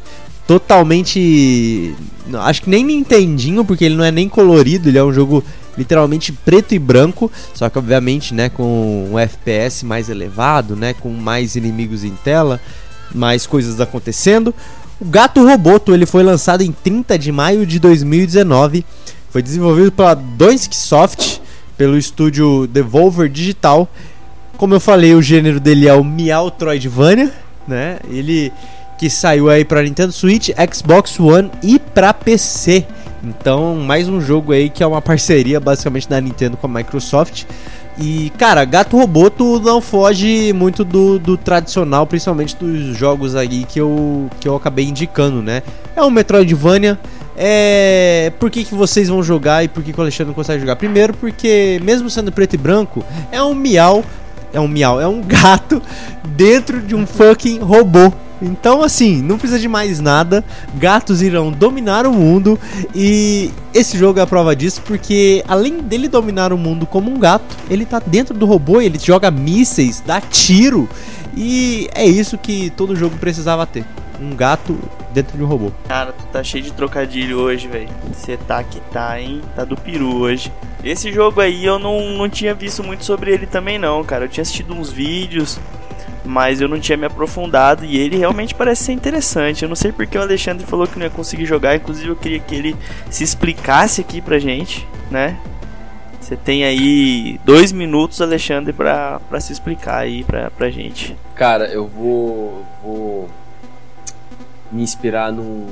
totalmente acho que nem Nintendinho, porque ele não é nem colorido, ele é um jogo literalmente preto e branco, só que obviamente, né, com um FPS mais elevado, né, com mais inimigos em tela, mais coisas acontecendo. O Gato Roboto, ele foi lançado em 30 de maio de 2019, foi desenvolvido pela Doinsk Soft, pelo estúdio Devolver Digital. Como eu falei, o gênero dele é o Meowtroidvania, né? Ele que saiu aí para Nintendo Switch, Xbox One e para PC. Então, mais um jogo aí que é uma parceria basicamente da Nintendo com a Microsoft. E, cara, Gato Roboto não foge muito do, do, tradicional, principalmente dos jogos aí que eu, que eu acabei indicando, né? É um Metroidvania. É... Por que, que vocês vão jogar e por que, que o Alexandre não consegue jogar? Primeiro, porque, mesmo sendo preto e branco, é um miau. É um miau, é um gato dentro de um fucking robô. Então, assim, não precisa de mais nada. Gatos irão dominar o mundo. E esse jogo é a prova disso, porque além dele dominar o mundo como um gato, ele tá dentro do robô, ele joga mísseis, dá tiro. E é isso que todo jogo precisava ter. Um gato dentro de um robô. Cara, tu tá cheio de trocadilho hoje, velho. Você tá que tá, hein? Tá do peru hoje. Esse jogo aí eu não, não tinha visto muito sobre ele também não, cara. Eu tinha assistido uns vídeos, mas eu não tinha me aprofundado e ele realmente parece ser interessante. Eu não sei porque o Alexandre falou que não ia conseguir jogar, inclusive eu queria que ele se explicasse aqui pra gente, né? Você tem aí dois minutos, Alexandre, pra, pra se explicar aí pra, pra gente. Cara, eu vou, vou me inspirar num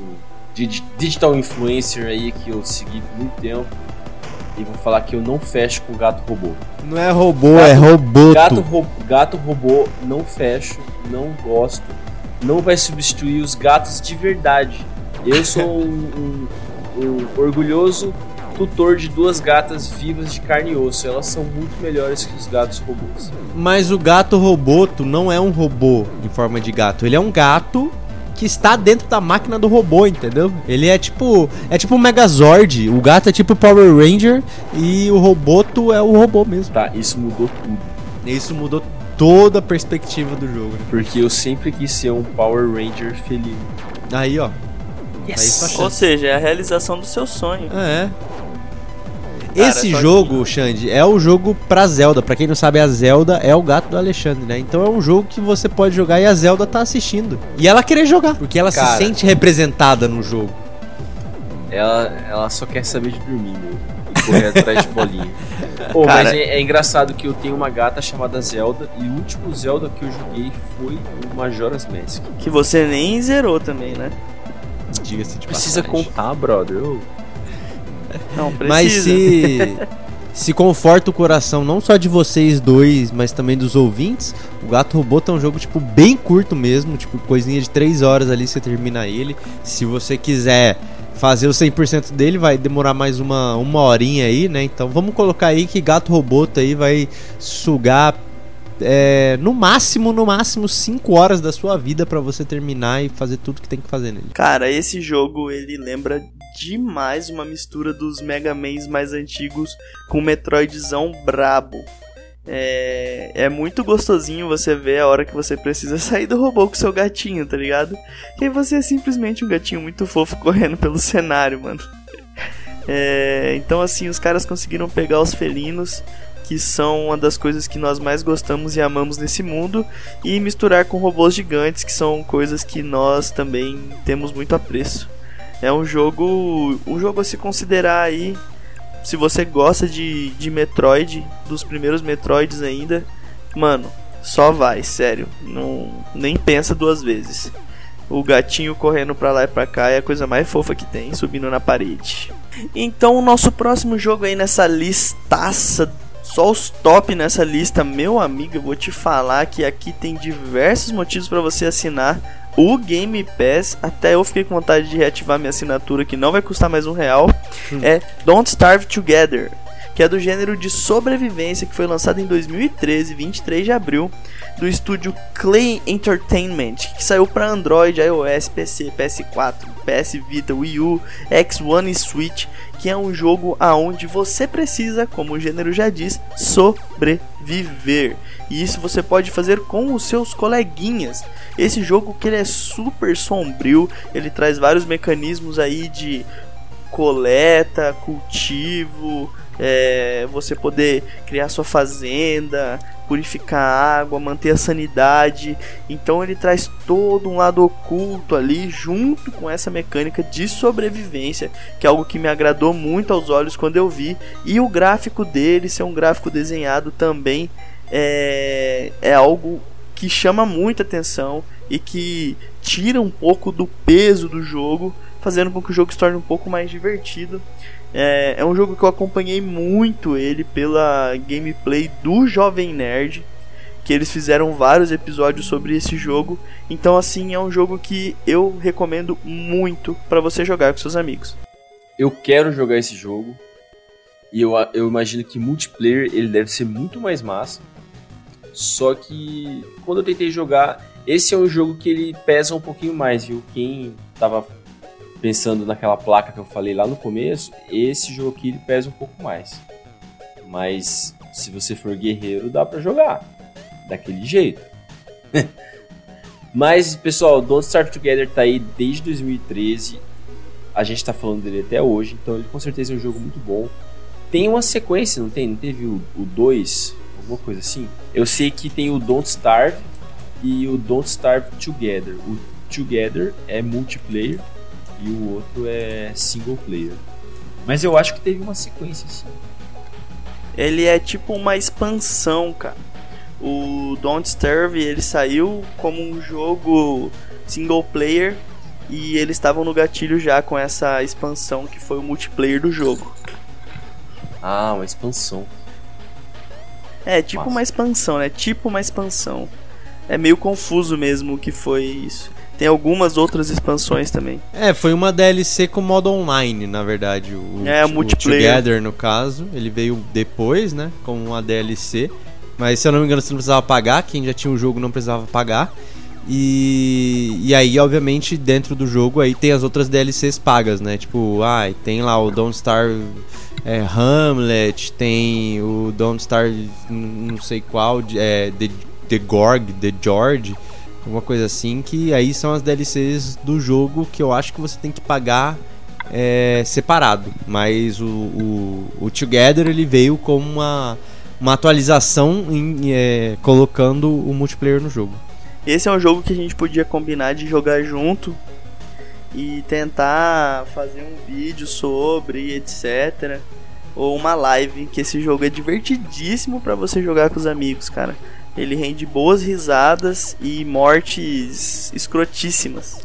digital influencer aí que eu segui por muito tempo e vou falar que eu não fecho com gato robô. Não é robô, gato, é robô. Gato, ro gato robô, não fecho, não gosto. Não vai substituir os gatos de verdade. Eu sou um, um, um orgulhoso tutor de duas gatas vivas de carne e osso. Elas são muito melhores que os gatos robôs. Mas o gato roboto não é um robô em forma de gato. Ele é um gato que está dentro da máquina do robô, entendeu? Ele é tipo. É tipo um Megazord. O gato é tipo Power Ranger e o roboto é o robô mesmo. Tá, isso mudou tudo. Isso mudou toda a perspectiva do jogo. Né? Porque eu sempre quis ser um Power Ranger felino. Aí, ó. Yes. Aí Ou seja, é a realização do seu sonho. É. Esse jogo, que... Xande, é o jogo pra Zelda. Pra quem não sabe, a Zelda é o gato do Alexandre, né? Então é um jogo que você pode jogar e a Zelda tá assistindo. E ela querer jogar, porque ela Cara, se sente representada no jogo. Ela, ela só quer saber de dormir, meu. correr atrás de bolinha. Pô, Cara- mas é, é engraçado que eu tenho uma gata chamada Zelda e o último Zelda que eu joguei foi o Majora's Mask. Que você nem zerou também, né? Diga-se de Precisa passagem. contar, brother. Ô, Não, precisa. Mas se se conforta o coração não só de vocês dois, mas também dos ouvintes, o Gato Robô tá um jogo tipo bem curto mesmo, tipo coisinha de 3 horas ali você termina ele. Se você quiser fazer o 100% dele, vai demorar mais uma, uma horinha aí, né? Então vamos colocar aí que Gato Robô tá aí vai sugar é, no máximo, no máximo 5 horas da sua vida pra você terminar e fazer tudo que tem que fazer nele. Cara, esse jogo ele lembra demais uma mistura dos Mega Mans mais antigos com Metroidzão brabo. É, é muito gostosinho você ver a hora que você precisa sair do robô com seu gatinho, tá ligado? E aí você é simplesmente um gatinho muito fofo correndo pelo cenário, mano. É, então, assim, os caras conseguiram pegar os felinos, que são uma das coisas que nós mais gostamos e amamos nesse mundo, e misturar com robôs gigantes, que são coisas que nós também temos muito apreço. É um jogo, um jogo a se considerar aí, se você gosta de, de Metroid, dos primeiros Metroids ainda, mano, só vai, sério, não nem pensa duas vezes. O gatinho correndo pra lá e pra cá é a coisa mais fofa que tem, subindo na parede. Então, o nosso próximo jogo aí nessa listaça, só os top nessa lista, meu amigo, eu vou te falar que aqui tem diversos motivos pra você assinar o Game Pass. Até eu fiquei com vontade de reativar minha assinatura, que não vai custar mais um real. É Don't Starve Together, que é do gênero de sobrevivência, que foi lançado em 2013, 23 de abril, do estúdio Clay Entertainment, que saiu para Android, iOS, PC, PS4, PS Vita, Wii U, X1 e Switch, que é um jogo aonde você precisa, como o gênero já diz, sobreviver. E isso você pode fazer com os seus coleguinhas. Esse jogo que ele é super sombrio, ele traz vários mecanismos aí de coleta, cultivo, é, você poder criar sua fazenda, purificar água, manter a sanidade. Então ele traz todo um lado oculto ali, junto com essa mecânica de sobrevivência, que é algo que me agradou muito aos olhos quando eu vi. E o gráfico dele ser um gráfico desenhado também é, é algo que chama muita atenção e que tira um pouco do peso do jogo, fazendo com que o jogo se torne um pouco mais divertido. É, é um jogo que eu acompanhei muito ele pela gameplay do Jovem Nerd, que eles fizeram vários episódios sobre esse jogo. Então, assim, é um jogo que eu recomendo muito para você jogar com seus amigos. Eu quero jogar esse jogo. E eu, eu imagino que multiplayer ele deve ser muito mais massa. Só que quando eu tentei jogar, esse é um jogo que ele pesa um pouquinho mais, viu? Quem tava pensando naquela placa que eu falei lá no começo, esse jogo aqui ele pesa um pouco mais. Mas se você for guerreiro, dá pra jogar daquele jeito. Mas, pessoal, Don't Starve Together tá aí desde 2013. A gente tá falando dele até hoje, então ele com certeza é um jogo muito bom. Tem uma sequência, não tem? Não teve o 2? Alguma coisa assim? Eu sei que tem o Don't Starve e o Don't Starve Together. O Together é multiplayer e o outro é single player. Mas eu acho que teve uma sequência sim. Ele é tipo uma expansão, cara. O Don't Starve ele saiu como um jogo single player e eles estavam no gatilho já com essa expansão que foi o multiplayer do jogo. Ah, uma expansão. É, tipo Massa. uma expansão, né? Tipo uma expansão. É meio confuso mesmo o que foi isso. Tem algumas outras expansões também. É, foi uma DLC com modo online, na verdade. O, É, o multiplayer. Together, no caso. Ele veio depois, né? Como uma DLC. Mas se eu não me engano, você não precisava pagar. Quem já tinha o jogo não precisava pagar. E, e aí, obviamente, dentro do jogo aí tem as outras DLCs pagas, né? Tipo, ah, tem lá o Don't Starve é, Hamlet, tem o Don't Starve não sei qual, é, The, The Gorg, The George, alguma coisa assim, que aí são as DLCs do jogo que eu acho que você tem que pagar é, separado. Mas o, o, o Together ele veio como uma, uma atualização em, é, colocando o multiplayer no jogo. Esse é um jogo que a gente podia combinar de jogar junto e tentar fazer um vídeo sobre, etc. ou uma live, que esse jogo é divertidíssimo para você jogar com os amigos, cara. Ele rende boas risadas e mortes escrotíssimas.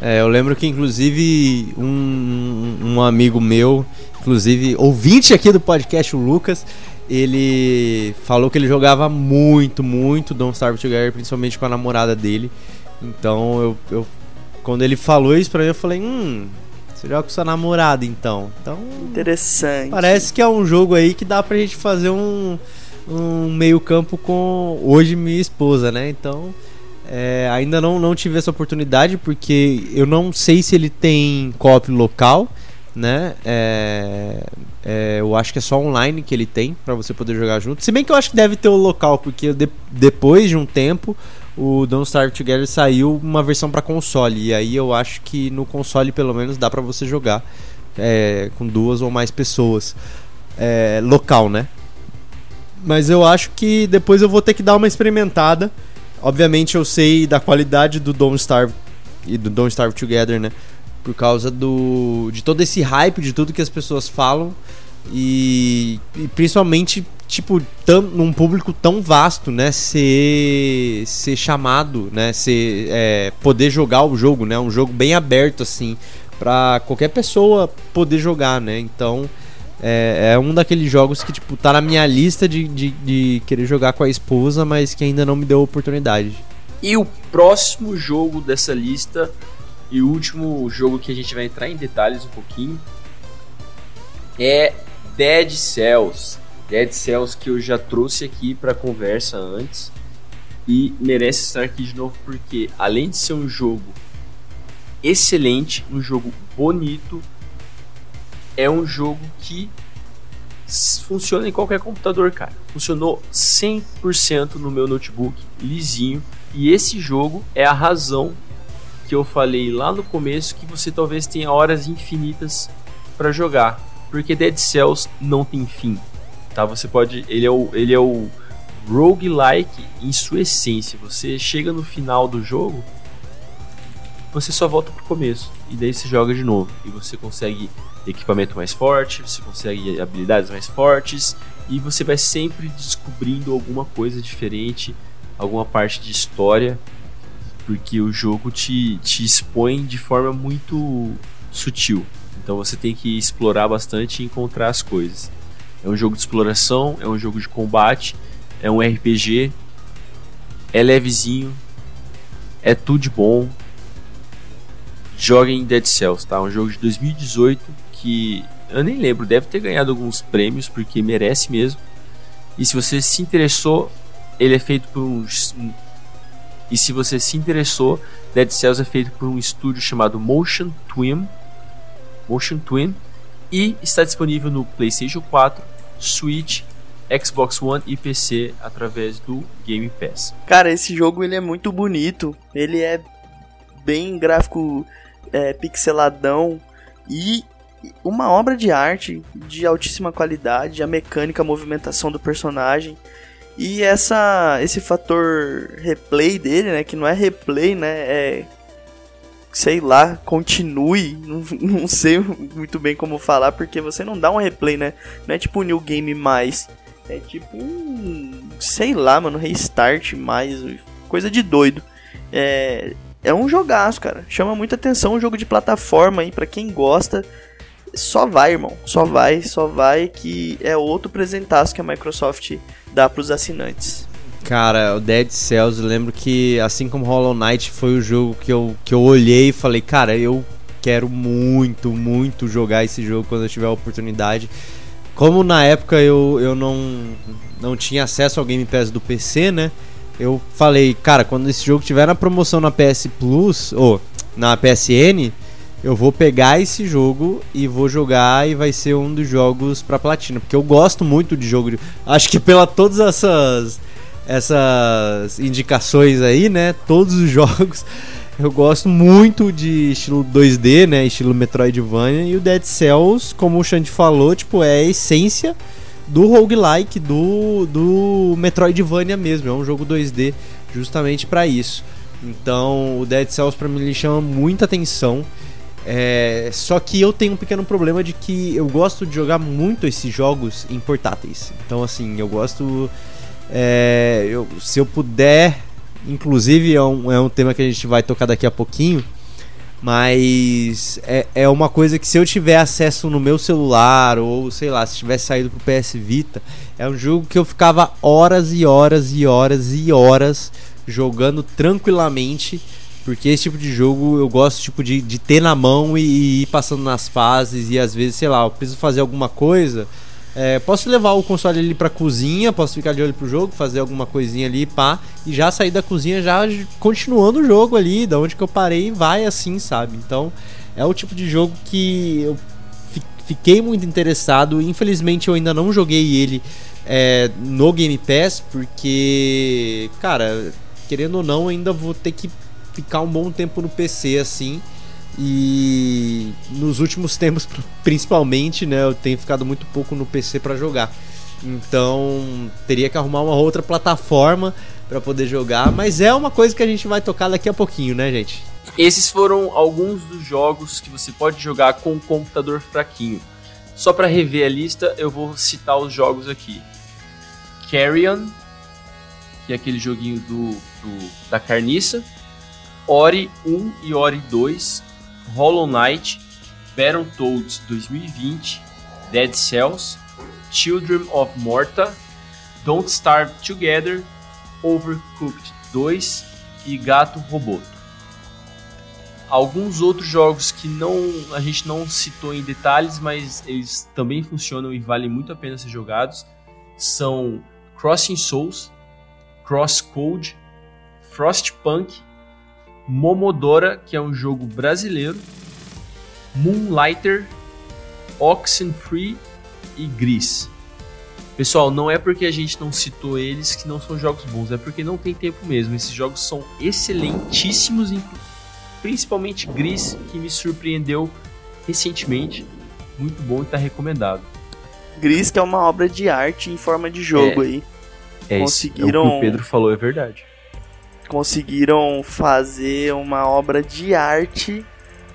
É, eu lembro que inclusive um, um amigo meu, inclusive ouvinte aqui do podcast, o Lucas, ele falou que ele jogava muito, muito Don't Starve Together, principalmente com a namorada dele. Então eu, eu quando ele falou isso pra mim, eu falei, hum, você joga com sua namorada então. Então. Interessante. Parece que é um jogo aí que dá pra gente fazer um, um meio-campo com hoje minha esposa, né? Então. É, ainda não, não tive essa oportunidade porque eu não sei se ele tem cop local, né? É, é, eu acho que é só online que ele tem para você poder jogar junto. Se bem que eu acho que deve ter o local, porque de, depois de um tempo o Don't Starve Together saiu uma versão para console. E aí eu acho que no console pelo menos dá para você jogar é, com duas ou mais pessoas. É, local, né? Mas eu acho que depois eu vou ter que dar uma experimentada. Obviamente eu sei da qualidade do Don't Starve e do Don't Starve Together, né? Por causa do de todo esse hype, de tudo que as pessoas falam. E, e principalmente, tipo, tam, num público tão vasto, né? Ser, ser chamado, né? Ser, é, poder jogar o jogo, né? Um jogo bem aberto, assim, para qualquer pessoa poder jogar, né? Então, é, é, um daqueles jogos que, tipo, tá na minha lista de, de, de querer jogar com a esposa, mas que ainda não me deu oportunidade. E o próximo jogo dessa lista, e o último jogo que a gente vai entrar em detalhes um pouquinho, é Dead Cells. Dead Cells que eu já trouxe aqui para conversa antes e merece estar aqui de novo porque além de ser um jogo excelente, um jogo bonito, é um jogo que funciona em qualquer computador, cara. Funcionou 100% no meu notebook, lisinho. E esse jogo é a razão que eu falei lá no começo que você talvez tenha horas infinitas para jogar porque Dead Cells não tem fim, tá? Você pode, ele é o, ele é o roguelike em sua essência. Você chega no final do jogo, você só volta pro começo e daí você joga de novo e você consegue equipamento mais forte, você consegue habilidades mais fortes e você vai sempre descobrindo alguma coisa diferente, alguma parte de história, porque o jogo te, te expõe de forma muito sutil. Então você tem que explorar bastante e encontrar as coisas. É um jogo de exploração, é um jogo de combate, é um RPG, é levezinho, é tudo de bom. Joguem Dead Cells, tá? Um jogo de 2018 que eu nem lembro, deve ter ganhado alguns prêmios porque merece mesmo. E se você se interessou, ele é feito por um e se você se interessou, Dead Cells é feito por um estúdio chamado Motion Twin Motion Twin e está disponível no PlayStation 4, Switch, Xbox One e PC através do Game Pass. Cara, esse jogo ele é muito bonito, ele é bem gráfico é, pixeladão e uma obra de arte de altíssima qualidade, a mecânica, a movimentação do personagem e essa esse fator replay dele, né, que não é replay, né, é sei lá, continue. Não, não, sei muito bem como falar, porque você não dá um replay, né? Não é tipo new game mais. É tipo um. Sei lá, mano, restart mais. Coisa de doido. É. É um jogaço, cara. Chama muita atenção um jogo de plataforma aí, para quem gosta. Só vai, irmão. Só vai, só vai, que é outro presentaço que a Microsoft dá pros assinantes. Cara, o Dead Cells, eu lembro que, assim como Hollow Knight, foi o jogo que eu, que eu olhei e falei, cara, eu quero muito, muito jogar esse jogo quando eu tiver a oportunidade. Como na época eu, eu não, não tinha acesso ao Game Pass do PC, né? Eu falei, cara, quando esse jogo tiver na promoção na PS Plus, ou na PSN, eu vou pegar esse jogo e vou jogar e vai ser um dos jogos pra platina. Porque eu gosto muito de jogo. De... Acho que pela todas essas essas indicações aí, né? Todos os jogos. Eu gosto muito de estilo 2D, né? Estilo Metroidvania. E o Dead Cells, como o Xande falou, tipo, é a essência do roguelike, do, do Metroidvania mesmo. É um jogo 2D justamente para isso. Então, o Dead Cells para mim ele chama muita atenção. É, só que eu tenho um pequeno problema de que eu gosto de jogar muito esses jogos em portáteis. Então, assim, eu gosto. É, eu, se eu puder, inclusive é um, é um tema que a gente vai tocar daqui a pouquinho. Mas é, é uma coisa que se eu tiver acesso no meu celular, ou sei lá, se tivesse saído pro PS Vita, é um jogo que eu ficava horas e horas e horas e horas jogando tranquilamente porque esse tipo de jogo eu gosto tipo, de, de ter na mão e, e ir passando nas fases e às vezes, sei lá, eu preciso fazer alguma coisa. É, posso levar o console ali pra cozinha, posso ficar de olho pro jogo, fazer alguma coisinha ali, pá, e já sair da cozinha já continuando o jogo ali, da onde que eu parei, vai assim, sabe? Então, é o tipo de jogo que eu fiquei muito interessado. Infelizmente, eu ainda não joguei ele é, no Game Pass, porque, cara, querendo ou não, ainda vou ter que ficar um bom tempo no PC assim. E nos últimos tempos, principalmente, né, eu tenho ficado muito pouco no PC para jogar. Então, teria que arrumar uma outra plataforma para poder jogar, mas é uma coisa que a gente vai tocar daqui a pouquinho, né, gente? Esses foram alguns dos jogos que você pode jogar com um computador fraquinho. Só para rever a lista, eu vou citar os jogos aqui. Carrion, que é aquele joguinho do, do da carniça. Ori 1 e Ori 2, Hollow Knight, Battletoads 2020, Dead Cells, Children of Morta, Don't Starve Together, Overcooked 2 e Gato Roboto. Alguns outros jogos que não a gente não citou em detalhes, mas eles também funcionam e valem muito a pena ser jogados, são Crossing Souls, Crosscode, Frostpunk Momodora, que é um jogo brasileiro, Moonlighter, Oxenfree e Gris. Pessoal, não é porque a gente não citou eles que não são jogos bons, é porque não tem tempo mesmo. Esses jogos são excelentíssimos, principalmente Gris, que me surpreendeu recentemente. Muito bom e está recomendado. Gris, que é uma obra de arte em forma de jogo é, aí. É Conseguiram. Isso, é o que o Pedro falou é verdade conseguiram fazer uma obra de arte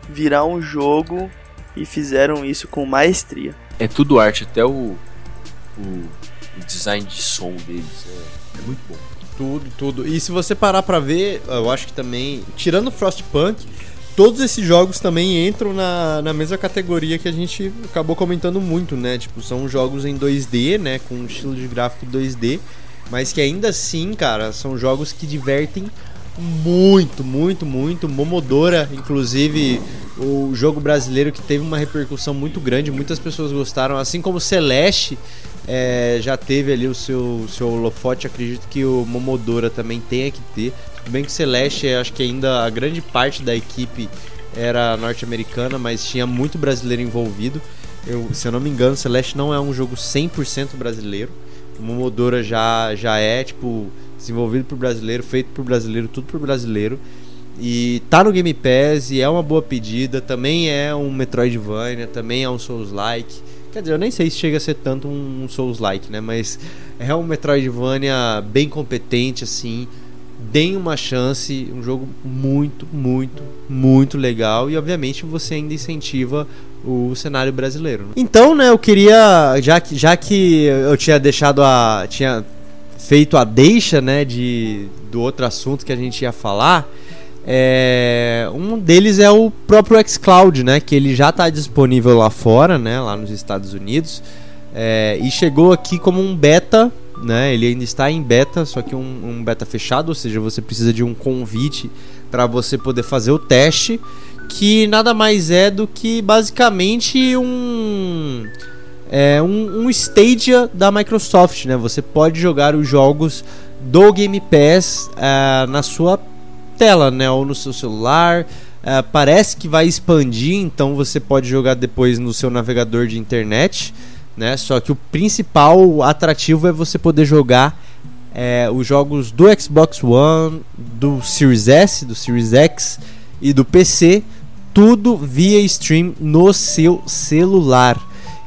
virar um jogo e fizeram isso com maestria. É tudo arte, até o, o, o design de som deles é, é, muito bom. Tudo, tudo. E se você parar pra ver, eu acho que também, tirando Frostpunk, todos esses jogos também entram na, na mesma categoria que a gente acabou comentando muito, né? Tipo, são jogos em 2D, né? Com estilo de gráfico 2D mas que ainda assim, cara, são jogos que divertem muito, muito, muito. Momodora, inclusive, o jogo brasileiro que teve uma repercussão muito grande, muitas pessoas gostaram, assim como Celeste é, já teve ali o seu, seu holofote, acredito que o Momodora também tenha que ter. Tudo bem que Celeste, acho que ainda a grande parte da equipe era norte-americana, mas tinha muito brasileiro envolvido. Eu, se eu não me engano, Celeste não é um jogo 100% brasileiro. Momodora já, já é, tipo, desenvolvido por brasileiro, feito por brasileiro, tudo por brasileiro. E tá no Game Pass e é uma boa pedida. Também é um Metroidvania, também é um Souls-like. Quer dizer, eu nem sei se chega a ser tanto um Souls-like, né? Mas é um Metroidvania bem competente, assim. Deem uma chance. Um jogo muito, muito, muito legal. E obviamente você ainda incentiva o cenário brasileiro. Né? Então, né, eu queria, já que, já que eu tinha deixado a. tinha feito a deixa, né, de, do outro assunto que a gente ia falar. É, um deles é o próprio xCloud, né, que ele já está disponível lá fora, né, lá nos Estados Unidos, é, e chegou aqui como um beta, né, ele ainda está em beta, só que um, um beta fechado, ou seja, você precisa de um convite para você poder fazer o teste que nada mais é do que basicamente um é um, um Stadia da Microsoft, né? Você pode jogar os jogos do Game Pass uh, na sua tela, né? Ou no seu celular. Uh, parece que vai expandir, então você pode jogar depois no seu navegador de internet, né? Só que o principal atrativo é você poder jogar é, os jogos do Xbox One, do Series S, do Series X e do PC tudo via stream no seu celular.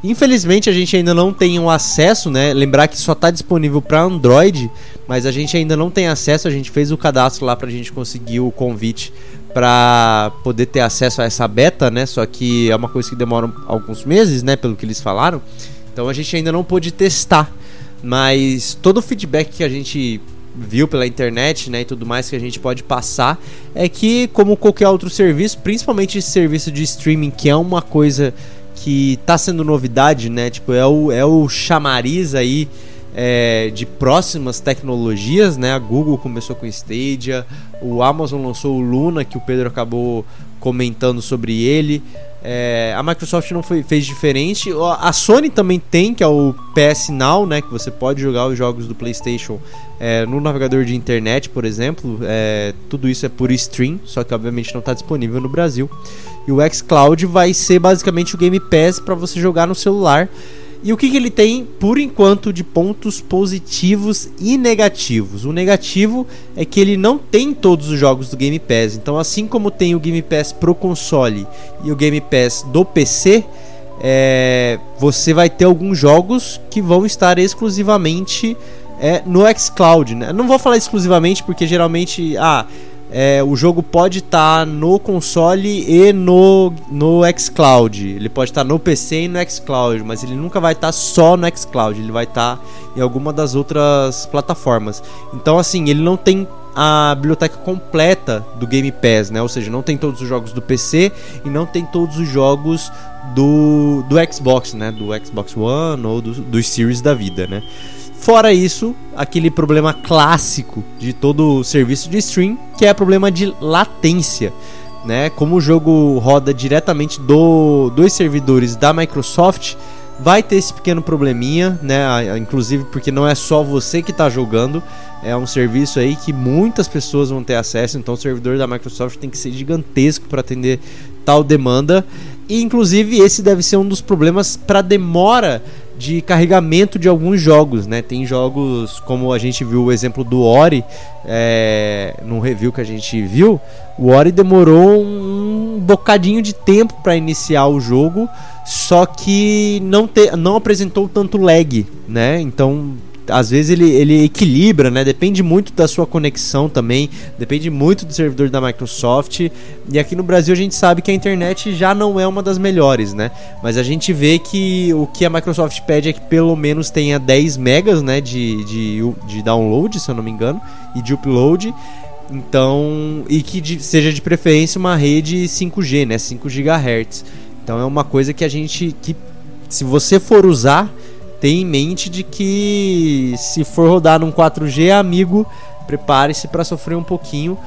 Infelizmente a gente ainda não tem o um acesso, né? Lembrar que só está disponível para Android, mas a gente ainda não tem acesso. A gente fez o cadastro lá para a gente conseguir o convite para poder ter acesso a essa beta, né? Só que é uma coisa que demora alguns meses, né? Pelo que eles falaram. Então a gente ainda não pôde testar. Mas todo o feedback que a gente viu pela internet, né, e tudo mais que a gente pode passar é que como qualquer outro serviço, principalmente esse serviço de streaming que é uma coisa que tá sendo novidade, né, tipo é o, é o chamariz aí é, de próximas tecnologias, né? A Google começou com Stadia, o Amazon lançou o Luna, que o Pedro acabou comentando sobre ele. É, a Microsoft não foi, fez diferente. A Sony também tem, que é o PS Now, né? Que você pode jogar os jogos do PlayStation é, no navegador de internet, por exemplo. É, tudo isso é por stream, só que obviamente não está disponível no Brasil. E o xCloud vai ser basicamente o Game Pass para você jogar no celular. E o que, que, ele tem, por enquanto, de pontos positivos e negativos? O negativo é que ele não tem todos os jogos do Game Pass. Então, assim como tem o Game Pass pro console e o Game Pass do PC, é, você vai ter alguns jogos que vão estar exclusivamente é, no xCloud. Né? Não vou falar exclusivamente porque geralmente. Ah, é, o jogo pode estar tá no console e no, no xCloud. Ele pode estar tá no PC e no xCloud, mas ele nunca vai estar tá só no xCloud. Ele vai estar tá em alguma das outras plataformas. Então, assim, ele não tem a biblioteca completa do Game Pass, né? Ou seja, não tem todos os jogos do PC e não tem todos os jogos do, do Xbox, né? Do Xbox One ou do, dos Series da vida, né? Fora isso, aquele problema clássico de todo serviço de stream, que é o problema de latência. Né? Como o jogo roda diretamente do, dos servidores da Microsoft, vai ter esse pequeno probleminha, né? Inclusive porque não é só você que está jogando, é um serviço aí que muitas pessoas vão ter acesso, então o servidor da Microsoft tem que ser gigantesco para atender tal demanda. E inclusive esse deve ser um dos problemas para demora de carregamento de alguns jogos, né? Tem jogos como a gente viu o exemplo do Ori é, num review que a gente viu. O Ori demorou um bocadinho de tempo para iniciar o jogo, só que não, te, não apresentou tanto lag, né? Então às vezes ele, ele equilibra, né? Depende muito da sua conexão também, depende muito do servidor da Microsoft. E aqui no Brasil a gente sabe que a internet já não é uma das melhores, né? Mas a gente vê que o que a Microsoft pede é que pelo menos tenha 10 megas, né, de, de, de download, se eu não me engano, e de upload. Então, e que de, seja de preferência uma rede 5G, né, 5 GHz. Então é uma coisa que a gente que se você for usar tenha em mente de que se for rodar num 4G, amigo, prepare-se para sofrer um pouquinho,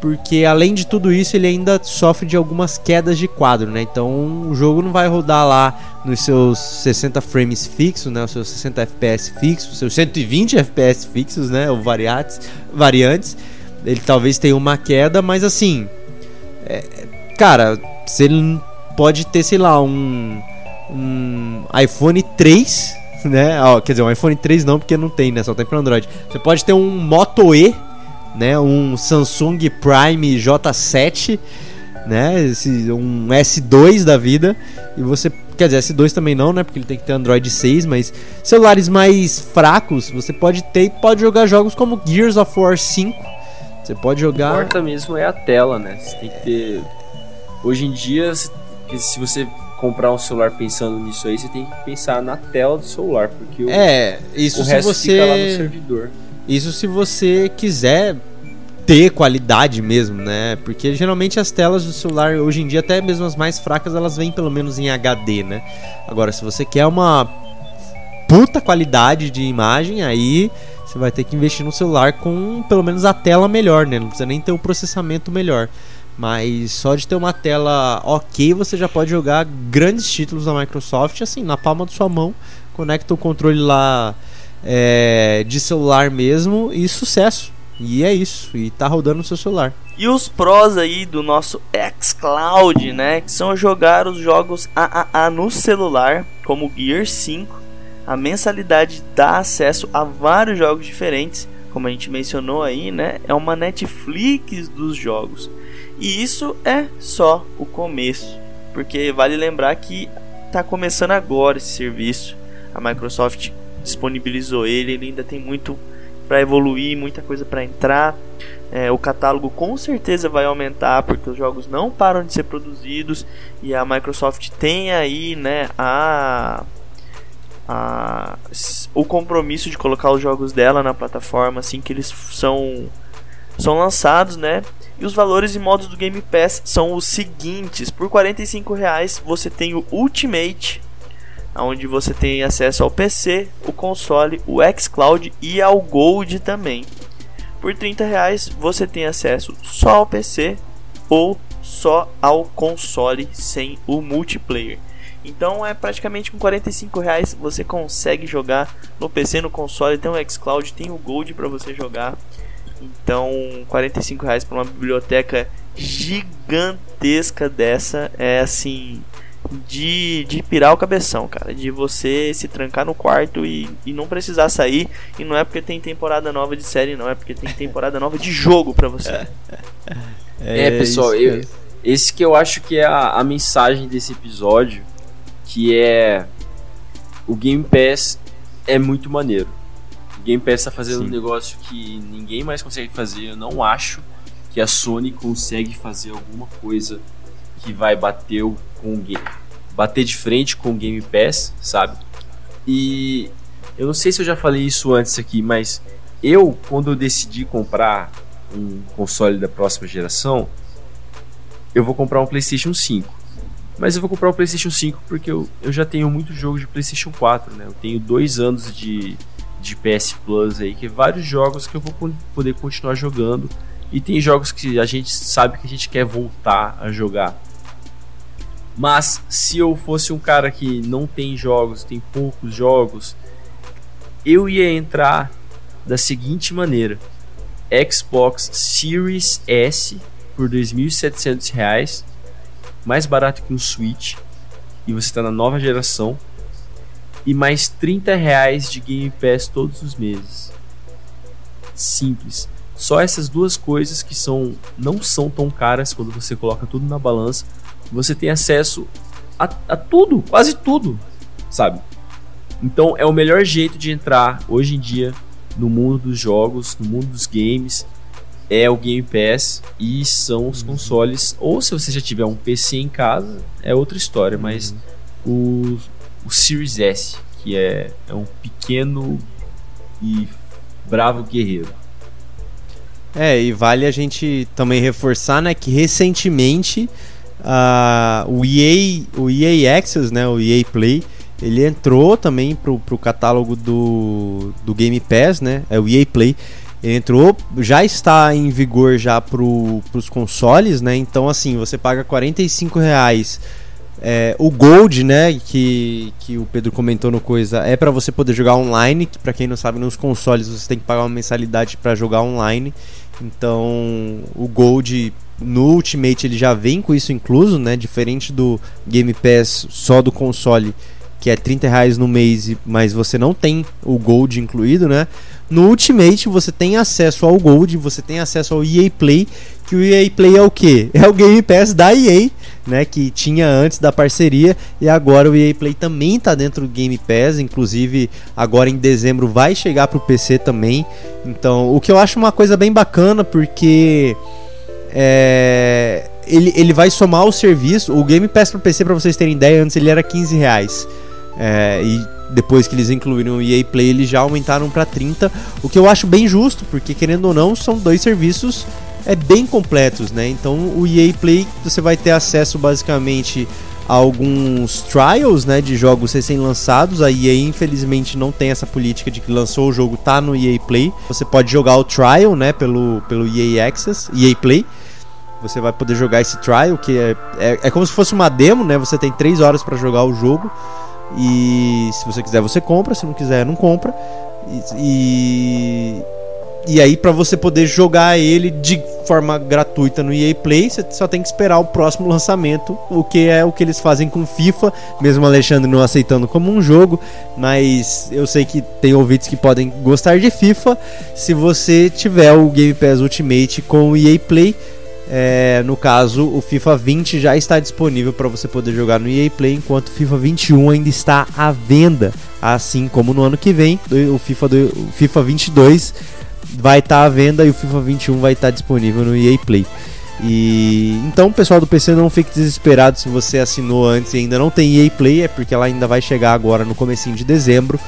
porque além de tudo isso, ele ainda sofre de algumas quedas de quadro, né? Então o jogo não vai rodar lá nos seus 60 frames fixos, né? Os seus 60 FPS fixos, os seus 120 FPS fixos, né? Ou variantes, variantes. Ele talvez tenha uma queda, mas assim, é, cara, se ele pode ter, sei lá, um, um iPhone 3 né? Ó, quer dizer, um iPhone 3 não, porque não tem, né? Só tem para Android. Você pode ter um Moto E, né? Um Samsung Prime J7, né? Esse, um S2 da vida. E você. Quer dizer, S2 também não, né? Porque ele tem que ter Android 6, mas celulares mais fracos, você pode ter e pode jogar jogos como Gears of War 5. Você pode jogar. O importa mesmo é a tela, né? Você tem que ter. Hoje em dia, se você comprar um celular pensando nisso aí, você tem que pensar na tela do celular, porque o, é, isso o se resto você... fica lá no servidor. Isso se você quiser ter qualidade mesmo, né? Porque geralmente as telas do celular hoje em dia, até mesmo as mais fracas, elas vêm pelo menos em HD, né? Agora, se você quer uma puta qualidade de imagem, aí você vai ter que investir no celular com pelo menos a tela melhor, né? Não precisa nem ter o processamento melhor. Mas só de ter uma tela ok, você já pode jogar grandes títulos da Microsoft, assim, na palma da sua mão. Conecta o controle lá é, de celular mesmo e sucesso. E é isso, e tá rodando no seu celular. E os prós aí do nosso xCloud, né? Que são jogar os jogos AAA no celular, como Gear 5. A mensalidade dá acesso a vários jogos diferentes, como a gente mencionou aí, né? É uma Netflix dos jogos. E isso é só o começo, porque vale lembrar que está começando agora esse serviço. A Microsoft disponibilizou ele, ele ainda tem muito para evoluir, muita coisa para entrar. É, o catálogo com certeza vai aumentar porque os jogos não param de ser produzidos e a Microsoft tem aí, né, a, a o compromisso de colocar os jogos dela na plataforma assim que eles são são lançados, né? E os valores e modos do Game Pass são os seguintes: por R$ reais você tem o Ultimate, onde você tem acesso ao PC, o console, o xCloud e ao Gold também. Por 30 reais você tem acesso só ao PC ou só ao console sem o multiplayer. Então é praticamente com 45 reais você consegue jogar no PC, no console, tem o xCloud, tem o Gold para você jogar. Então 45 reais para uma biblioteca gigantesca dessa é assim de, de pirar o cabeção, cara. De você se trancar no quarto e, e não precisar sair. E não é porque tem temporada nova de série, não. É porque tem temporada nova de jogo pra você. É, é pessoal, eu, esse que eu acho que é a, a mensagem desse episódio. Que é. O Game Pass é muito maneiro. O Game Pass tá fazendo Sim. um negócio que ninguém mais consegue fazer. Eu não acho que a Sony consegue fazer alguma coisa que vai bater com o game, bater de frente com o Game Pass, sabe? E eu não sei se eu já falei isso antes aqui, mas eu quando eu decidi comprar um console da próxima geração, eu vou comprar um PlayStation 5. Mas eu vou comprar um PlayStation 5 porque eu, eu já tenho muito jogo de PlayStation 4, né? Eu tenho dois anos de, de PS Plus aí, que vários jogos que eu vou poder continuar jogando. E tem jogos que a gente sabe que a gente quer voltar a jogar. Mas se eu fosse um cara que não tem jogos, tem poucos jogos, eu ia entrar da seguinte maneira: Xbox Series S por R$ 2.700, mais barato que um Switch, e você está na nova geração, e mais 30 reais de Game Pass todos os meses. Simples. Só essas duas coisas que são não são tão caras quando você coloca tudo na balança você tem acesso a, a tudo, quase tudo, sabe? Então é o melhor jeito de entrar hoje em dia no mundo dos jogos, no mundo dos games, é o Game Pass e são os uhum. consoles. Ou se você já tiver um PC em casa, é outra história, uhum. mas o, Series S, que é, é um pequeno e bravo guerreiro. É, e vale a gente também reforçar, né, que recentemente Uh, o EA, o EA Access, né, o EA Play, ele entrou também pro, pro catálogo do, do Game Pass, né? É o EA Play. Ele entrou, já está em vigor já pro, pros consoles, né? Então assim, você paga 45 reais. É, o Gold, né, que, que o Pedro comentou no coisa, é para você poder jogar online. Que para quem não sabe, nos consoles você tem que pagar uma mensalidade para jogar online. Então, o Gold no Ultimate ele já vem com isso incluso, né? Diferente do Game Pass só do console, que é 30 reais no mês, mas você não tem o Gold incluído, né? No Ultimate você tem acesso ao Gold, você tem acesso ao EA Play, que o EA Play é o que? É o Game Pass da EA, né? Que tinha antes da parceria e agora o EA Play também está dentro do Game Pass, inclusive agora em dezembro vai chegar para o PC também. Então, o que eu acho uma coisa bem bacana porque é, ele, ele vai somar o serviço. O Game Pass para PC, para vocês terem ideia, antes ele era 15 reais. É, e depois que eles incluíram o EA Play, eles já aumentaram para 30, o que eu acho bem justo, porque querendo ou não, são dois serviços é bem completos, né? Então o EA Play você vai ter acesso basicamente a alguns trials, né, de jogos recém-lançados. A EA infelizmente não tem essa política de que lançou o jogo tá no EA Play. Você pode jogar o trial, né, pelo pelo EA Access, EA Play. Você vai poder jogar esse trial, que é, é, é como se fosse uma demo, né? Você tem 3 horas para jogar o jogo. E se você quiser, você compra. Se não quiser, não compra. E, e, e aí, para você poder jogar ele de forma gratuita no EA Play, você só tem que esperar o próximo lançamento, o que é o que eles fazem com FIFA, mesmo Alexandre não aceitando como um jogo, mas eu sei que tem ouvintes que podem gostar de FIFA. Se você tiver o Game Pass Ultimate com o EA Play, é, no caso, o FIFA 20 já está disponível para você poder jogar no EA Play, enquanto o FIFA 21 ainda está à venda. Assim como no ano que vem, o FIFA, do, o FIFA 22 vai estar à venda e o FIFA 21 vai estar disponível no EA Play. E então, pessoal do PC, não fique desesperado se você assinou antes e ainda não tem EA Play, é porque ela ainda vai chegar agora no comecinho de dezembro.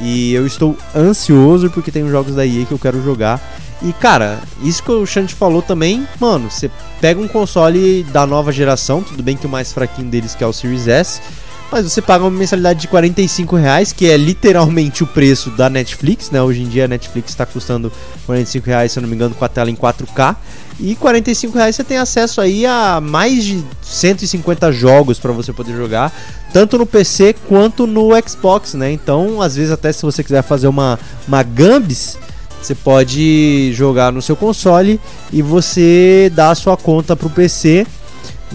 E eu estou ansioso porque tem jogos da EA que eu quero jogar. E cara, isso que o Shanti falou também, mano, você pega um console da nova geração, tudo bem que o mais fraquinho deles que é o Series S, mas você paga uma mensalidade de 45 reais, que é literalmente o preço da Netflix, né? Hoje em dia a Netflix está custando 45 reais, se eu não me engano, com a tela em 4K. E 45 reais você tem acesso aí a mais de 150 jogos para você poder jogar, tanto no PC quanto no Xbox, né? Então, às vezes até se você quiser fazer uma, uma Gambis, você pode jogar no seu console e você dá a sua conta pro PC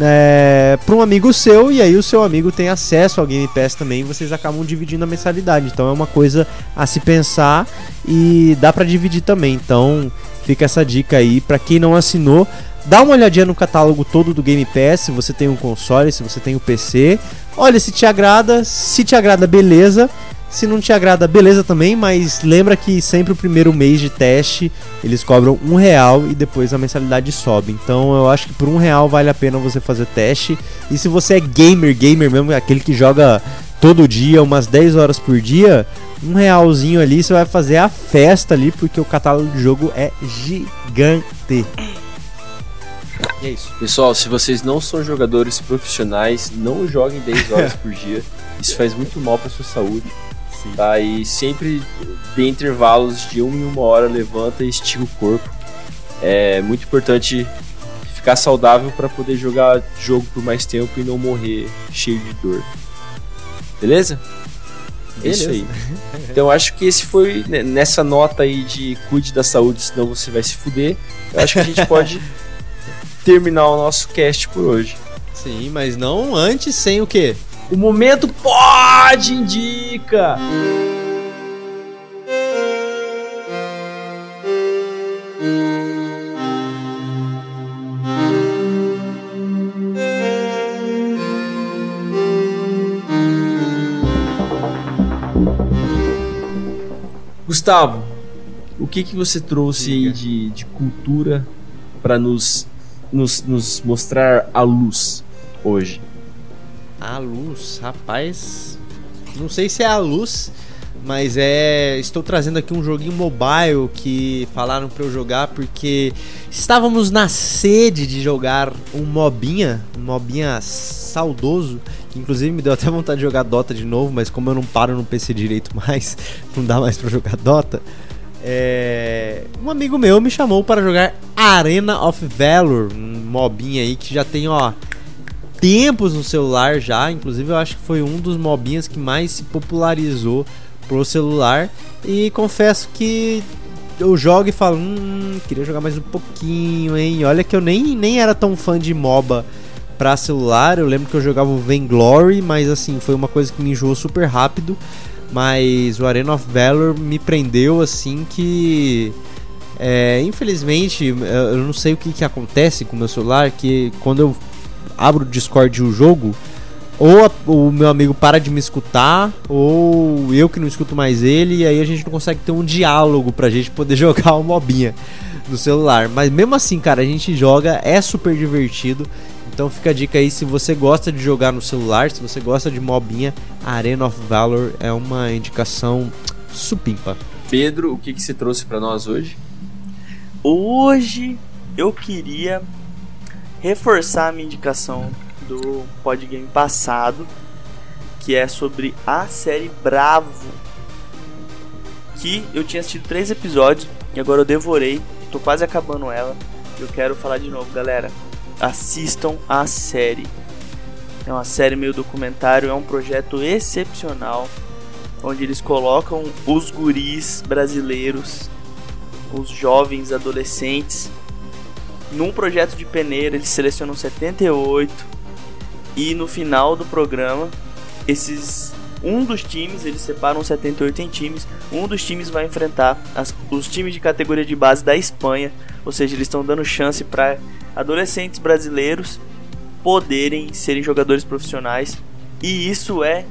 é, para um amigo seu e aí o seu amigo tem acesso ao Game Pass também, vocês acabam dividindo a mensalidade. Então é uma coisa a se pensar e dá para dividir também. Então fica essa dica aí para quem não assinou, dá uma olhadinha no catálogo todo do Game Pass, se você tem um console, se você tem o um PC. Olha se te agrada, se te agrada, beleza. Se não te agrada, beleza também, mas lembra que sempre o primeiro mês de teste eles cobram um real e depois a mensalidade sobe. Então eu acho que por um real vale a pena você fazer teste. E se você é gamer, gamer mesmo, aquele que joga todo dia, umas 10 horas por dia, um realzinho ali você vai fazer a festa ali, porque o catálogo de jogo é gigante. E é isso. Pessoal, se vocês não são jogadores profissionais, não joguem 10 horas por dia. Isso faz muito mal para sua saúde. Sim. Tá? E sempre dê intervalos de uma em uma hora, levanta e estica o corpo. É muito importante ficar saudável para poder jogar jogo por mais tempo e não morrer cheio de dor. Beleza? É isso aí. Então acho que esse foi né, nessa nota aí de cuide da saúde, senão você vai se fuder. Eu acho que a gente pode terminar o nosso cast por hoje. Sim, mas não antes sem o quê? O momento pode indica. Gustavo, o que que você trouxe aí de, de cultura para nos, nos, nos mostrar a luz hoje? A luz, rapaz. Não sei se é a luz, mas é. Estou trazendo aqui um joguinho mobile que falaram para eu jogar porque estávamos na sede de jogar um mobinha, um mobinha saudoso. Que inclusive me deu até vontade de jogar Dota de novo, mas como eu não paro no PC direito mais, não dá mais para jogar Dota. É... Um amigo meu me chamou para jogar Arena of Valor, um mobinha aí que já tem, ó, tempos no celular já. Inclusive, eu acho que foi um dos mobinhas que mais se popularizou pro celular. E confesso que eu jogo e falo, hum, queria jogar mais um pouquinho, hein? Olha que eu nem, nem era tão fã de MOBA pra celular. Eu lembro que eu jogava o Vainglory, mas assim, foi uma coisa que me enjoou super rápido. Mas o Arena of Valor me prendeu assim que. É, infelizmente, eu não sei o que, que acontece com o meu celular, que quando eu abro o Discord de um jogo, ou a, o meu amigo para de me escutar, ou eu que não escuto mais ele, e aí a gente não consegue ter um diálogo pra gente poder jogar uma mobinha no celular. Mas mesmo assim, cara, a gente joga, é super divertido. Então fica a dica aí, se você gosta de jogar no celular, se você gosta de mobinha, Arena of Valor é uma indicação supimpa. Pedro, o que, que você trouxe para nós hoje? Hoje eu queria reforçar a minha indicação do podgame passado, que é sobre a série Bravo. Que eu tinha assistido três episódios e agora eu devorei, tô quase acabando ela. Eu quero falar de novo, galera. Assistam a série. É uma série meio documentário, é um projeto excepcional onde eles colocam os guris brasileiros, os jovens adolescentes num projeto de peneira, eles selecionam 78 e no final do programa, esses um dos times, eles separam 78 em times, um dos times vai enfrentar as, os times de categoria de base da Espanha, ou seja, eles estão dando chance para adolescentes brasileiros poderem serem jogadores profissionais e isso é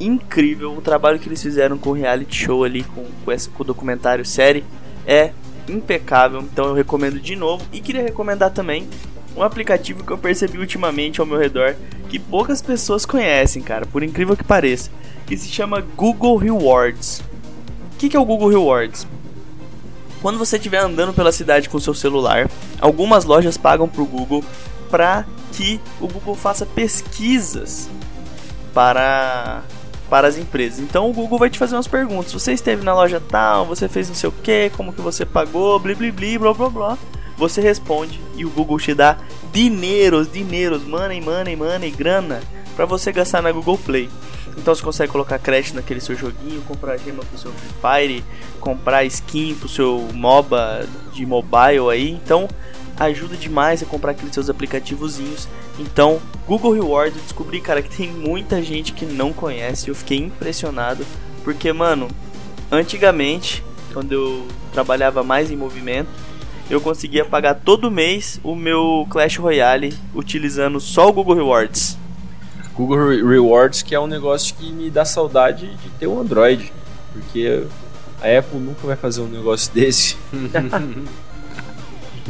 incrível. O trabalho que eles fizeram com o reality show ali, com, com, com o documentário série, é impecável, então eu recomendo de novo. E queria recomendar também um aplicativo que eu percebi ultimamente ao meu redor que poucas pessoas conhecem, cara, por incrível que pareça, que se chama Google Rewards. O que, que é o Google Rewards? Quando você estiver andando pela cidade com seu celular, algumas lojas pagam pro Google para que o Google faça pesquisas para para as empresas. Então o Google vai te fazer umas perguntas. Você esteve na loja tal, você fez não sei o que, como que você pagou, blá blá blá blá blá blá. Você responde e o Google te dá dinheiros, dinheiros, money, money, money, grana para você gastar na Google Play. Então você consegue colocar crédito naquele seu joguinho, comprar gema pro seu Free Fire, comprar skin pro seu MOBA de mobile aí. Então ajuda demais a comprar aqueles seus aplicativozinhos. Então, Google Reward, eu descobri, cara, que tem muita gente que não conhece. Eu fiquei impressionado, porque, mano, antigamente, quando eu trabalhava mais em movimento, eu conseguia pagar todo mês o meu Clash Royale utilizando só o Google Rewards. Google Rewards, que é um negócio que me dá saudade de ter um Android, porque a Apple nunca vai fazer um negócio desse.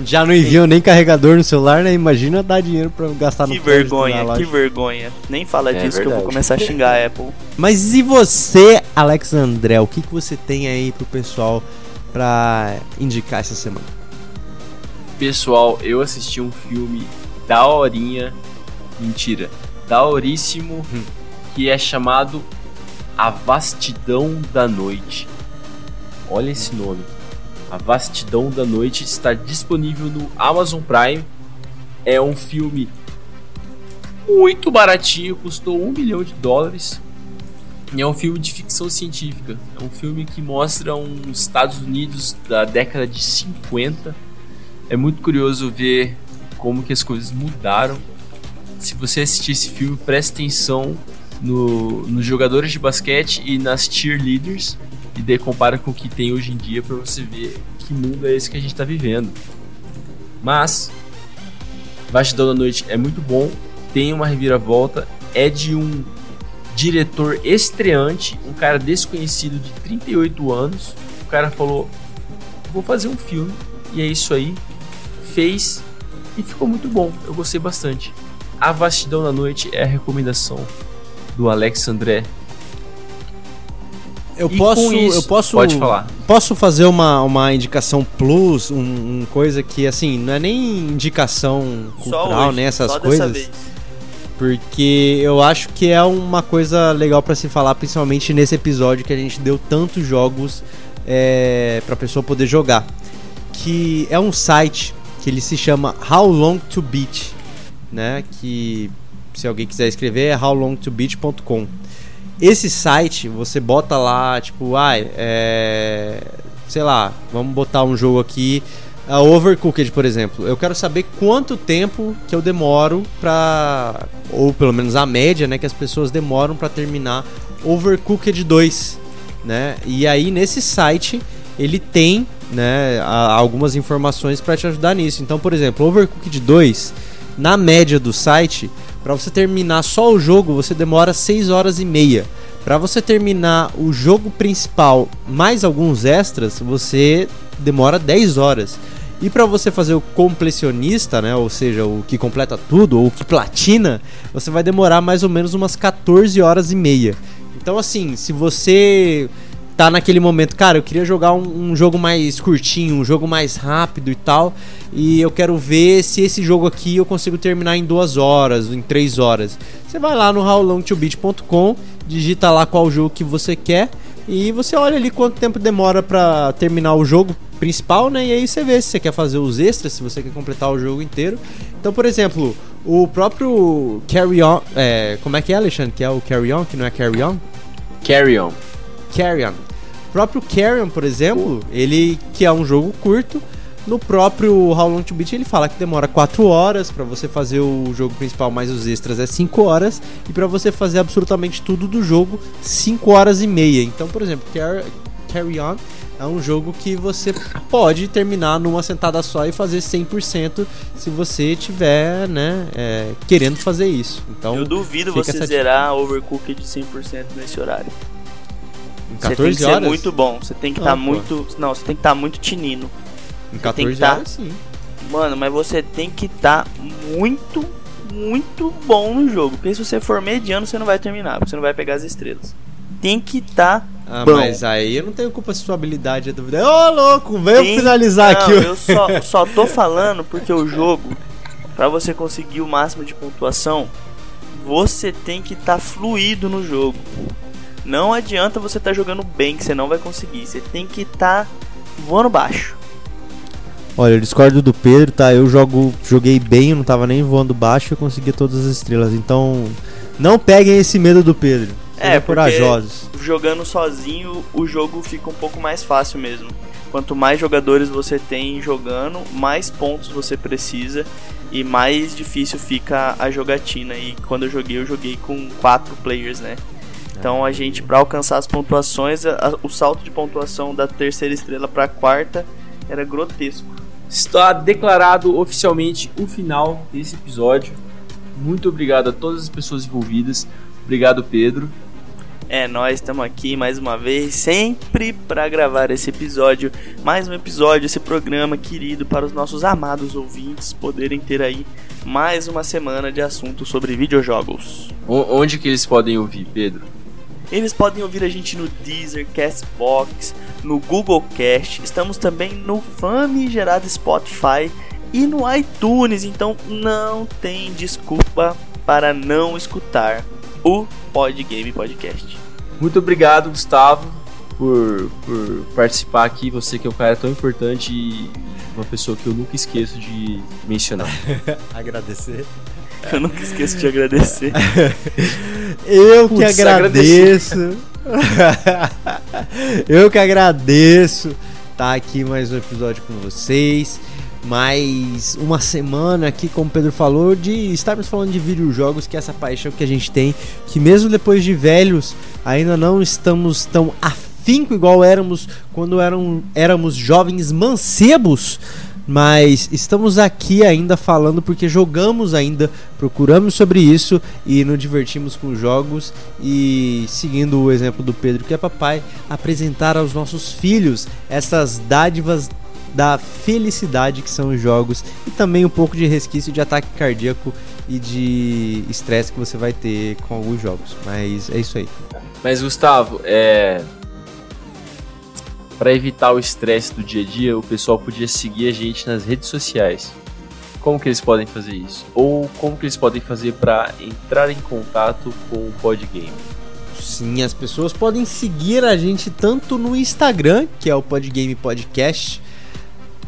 Já não enviam nem carregador no celular, né? Imagina dar dinheiro pra gastar que no vergonha, que vergonha. Nem fala É disso que eu verdade. vou começar a xingar a Apple. Mas e você, Alex André? O que, que você tem aí pro pessoal pra indicar essa semana? Pessoal, eu assisti um filme daorinha, mentira, daoríssimo, que é chamado A Vastidão da Noite. Olha esse nome. A Vastidão da Noite está disponível no Amazon Prime. É um filme muito baratinho, custou um milhão de dólares. E é um filme de ficção científica. É um filme que mostra um Estados Unidos da década de 50 é muito curioso ver como que as coisas mudaram. Se você assistir esse filme, preste atenção no, nos jogadores de basquete e nas cheerleaders e daí compara com o que tem hoje em dia para você ver que mundo é esse que a gente está vivendo. Mas Vastidão da Noite é muito bom, tem uma reviravolta, é de um diretor estreante, um cara desconhecido de 38 anos. O cara falou: "Vou fazer um filme" e é isso aí fez e ficou muito bom. Eu gostei bastante. A Vastidão da Noite é a recomendação do Alex André. Eu E posso, isso- eu posso, Pode falar. Posso fazer uma, uma indicação plus, um, um coisa que assim não é nem indicação cultural, hoje, né? Essas coisas. Porque eu acho que é uma coisa legal pra se falar, principalmente nesse episódio que a gente deu tantos jogos é, pra pessoa poder jogar. Que é um site que ele se chama How Long to Beat, né? Que se alguém quiser escrever é howlongtobeat.com. Esse site você bota lá, tipo, ah, é, sei lá, vamos botar um jogo aqui, a Overcooked, por exemplo. Eu quero saber quanto tempo que eu demoro pra. Ou pelo menos a média, né? Que as pessoas demoram pra terminar Overcooked 2. Né? E aí nesse site ele tem né, algumas informações pra te ajudar nisso. Então, por exemplo, Overcooked 2, na média do site, pra você terminar só o jogo, você demora 6 horas e meia. Pra você terminar o jogo principal mais alguns extras, você demora 10 horas. E pra você fazer o completionista, né, ou seja, o que completa tudo, ou o que platina, você vai demorar mais ou menos umas 14 horas e meia. Então assim, se você tá naquele momento, cara, eu queria jogar um, um jogo mais curtinho, um jogo mais rápido e tal, e eu quero ver se esse jogo aqui eu consigo terminar em duas horas, em três horas. Você vai lá no howlongtobeat.com, digita lá qual jogo que você quer e você olha ali quanto tempo demora pra terminar o jogo principal, né? E aí você vê se você quer fazer os extras, se você quer completar o jogo inteiro. Então, por exemplo, o próprio Carry On, é, como é que é, Alexandre? Que é o Carry On, que não é Carry On? Carry On. Carrion. O próprio Carrion, por exemplo, ele que é um jogo curto, no próprio How Long to Beat ele fala que demora 4 horas pra você fazer o jogo principal mais os extras é 5 horas e pra você fazer absolutamente tudo do jogo 5 horas e meia. Então, por exemplo, Car Carry On é um jogo que você pode terminar numa sentada só e fazer 100% se você tiver, né, é, querendo fazer isso. Então, Eu duvido você essa zerar Overcooked 100% nesse horário. Em Você tem 14 que horas. ser muito bom. Você tem que estar pô. muito. Não, você tem que estar muito tinino. Em tem 14 que tá- horas, sim. Mano, mas você tem que estar muito, muito bom no jogo. Porque se você for mediano, você não vai terminar, porque você não vai pegar as estrelas. Tem que estar. Ah, Bom. mas aí eu não tenho culpa se sua habilidade é duvidar. Ô, louco, vem tem- finalizar Não, aqui. Eu só, só tô falando porque o jogo, pra você conseguir o máximo de pontuação, você tem que estar fluido no jogo. Não adianta você estar jogando bem, que você não vai conseguir. Você tem que estar voando baixo. Olha, eu discordo do Pedro, tá? Eu jogo, joguei bem, eu não tava nem voando baixo e consegui todas as estrelas. Então, não peguem esse medo do Pedro. Sejam É, corajosos. jogando sozinho, o jogo fica um pouco mais fácil mesmo. Quanto mais jogadores você tem jogando, mais pontos você precisa e mais difícil fica a jogatina. E quando eu joguei, eu joguei com quatro players, né? Então a gente, pra alcançar as pontuações, a- a- o salto de pontuação da terceira estrela pra quarta era grotesco. Está declarado oficialmente o final desse episódio. Muito obrigado a todas as pessoas envolvidas. Obrigado, Pedro. É, nós estamos aqui mais uma vez, sempre para gravar esse episódio, mais um episódio, esse programa querido para os nossos amados ouvintes poderem ter aí mais uma semana de assunto sobre videojogos. O- onde que eles podem ouvir, Pedro? Eles podem ouvir a gente no Deezer, Castbox, no Google Cast, estamos também no famigerado Spotify e no iTunes, então não tem desculpa para não escutar o Podgame Podcast. Muito obrigado, Gustavo, por, por participar aqui. Você que é um cara tão importante e uma pessoa que eu nunca esqueço de mencionar. Agradecer. Eu nunca esqueço de agradecer. Eu que agradeço. eu que agradeço estar aqui mais um episódio com vocês. Mais uma semana aqui, como o Pedro falou, de estarmos falando de videojogos, que é essa paixão que a gente tem, que mesmo depois de velhos, ainda não estamos tão afinco igual éramos quando eram, éramos jovens mancebos. Mas estamos aqui ainda falando porque jogamos ainda, procuramos sobre isso e nos divertimos com jogos e seguindo o exemplo do Pedro, que é papai, apresentar aos nossos filhos essas dádivas da felicidade que são os jogos e também um pouco de resquício de ataque cardíaco e de estresse que você vai ter com alguns jogos. Mas é isso aí. Mas, Gustavo, é. Para evitar o estresse do dia a dia, o pessoal podia seguir a gente nas redes sociais. Como que eles podem fazer isso? Ou como que eles podem fazer para entrar em contato com o Podgame? Sim, as pessoas podem seguir a gente tanto no Instagram, que é o Podgame Podcast,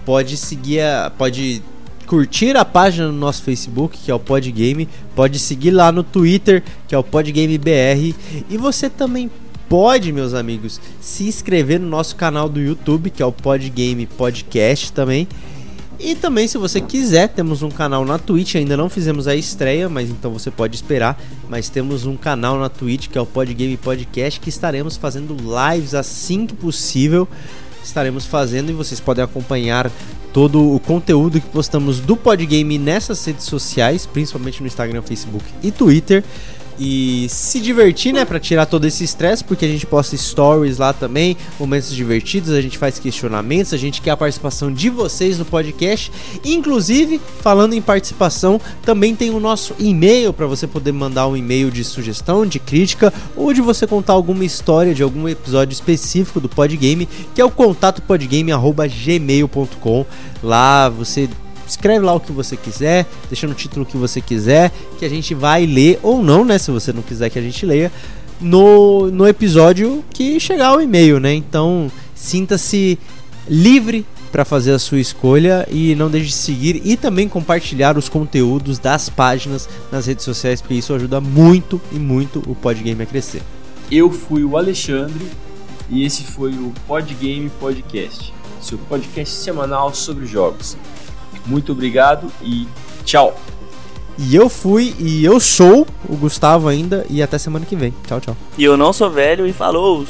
pode seguir a, pode curtir a página no nosso Facebook, que é o Podgame, pode seguir lá no Twitter, que é o Podgame BR, e você também pode, meus amigos, se inscrever no nosso canal do YouTube, que é o Podgame Podcast também. E também, se você quiser, temos um canal na Twitch. Ainda não fizemos a estreia, mas então você pode esperar. Mas temos um canal na Twitch que é o Podgame Podcast, que estaremos fazendo lives assim que possível. Estaremos fazendo e vocês podem acompanhar todo o conteúdo que postamos do Podgame nessas redes sociais, principalmente no Instagram, Facebook e Twitter. E se divertir, né, Pra tirar todo esse estresse, porque a gente posta stories lá também, momentos divertidos, a gente faz questionamentos, a gente quer a participação de vocês no podcast. Inclusive, falando em participação, também tem o nosso e-mail para você poder mandar um e-mail de sugestão, de crítica ou de você contar alguma história de algum episódio específico do Podgame, que é o contatopodgame@gmail.com. Lá você escreve lá o que você quiser, deixa no título o que você quiser, que a gente vai ler ou não, né, se você não quiser que a gente leia, no, no episódio que chegar o e-mail, né? Então, sinta-se livre para fazer a sua escolha e não deixe de seguir e também compartilhar os conteúdos das páginas nas redes sociais, porque isso ajuda muito e muito o Podgame a crescer. Eu fui o Alexandre e esse foi o Podgame Podcast, seu podcast semanal sobre jogos. Muito obrigado e tchau. E eu fui e eu sou o Gustavo ainda e até semana que vem. Tchau, tchau. E eu não sou velho e falou!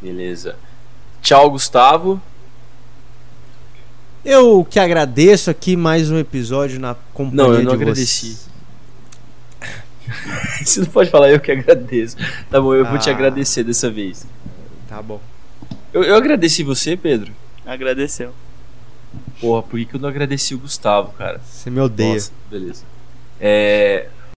Beleza. Tchau, Gustavo. Eu que agradeço aqui mais um episódio na companhia Não, eu não de agradeci. Você não pode falar eu que agradeço. Tá bom, eu vou te Ah. agradecer dessa vez. Tá bom. Eu, eu agradeci você, Pedro. Agradeceu. Porra, por que, que eu não agradeci o Gustavo, cara? Você me odeia. Nossa, beleza. É,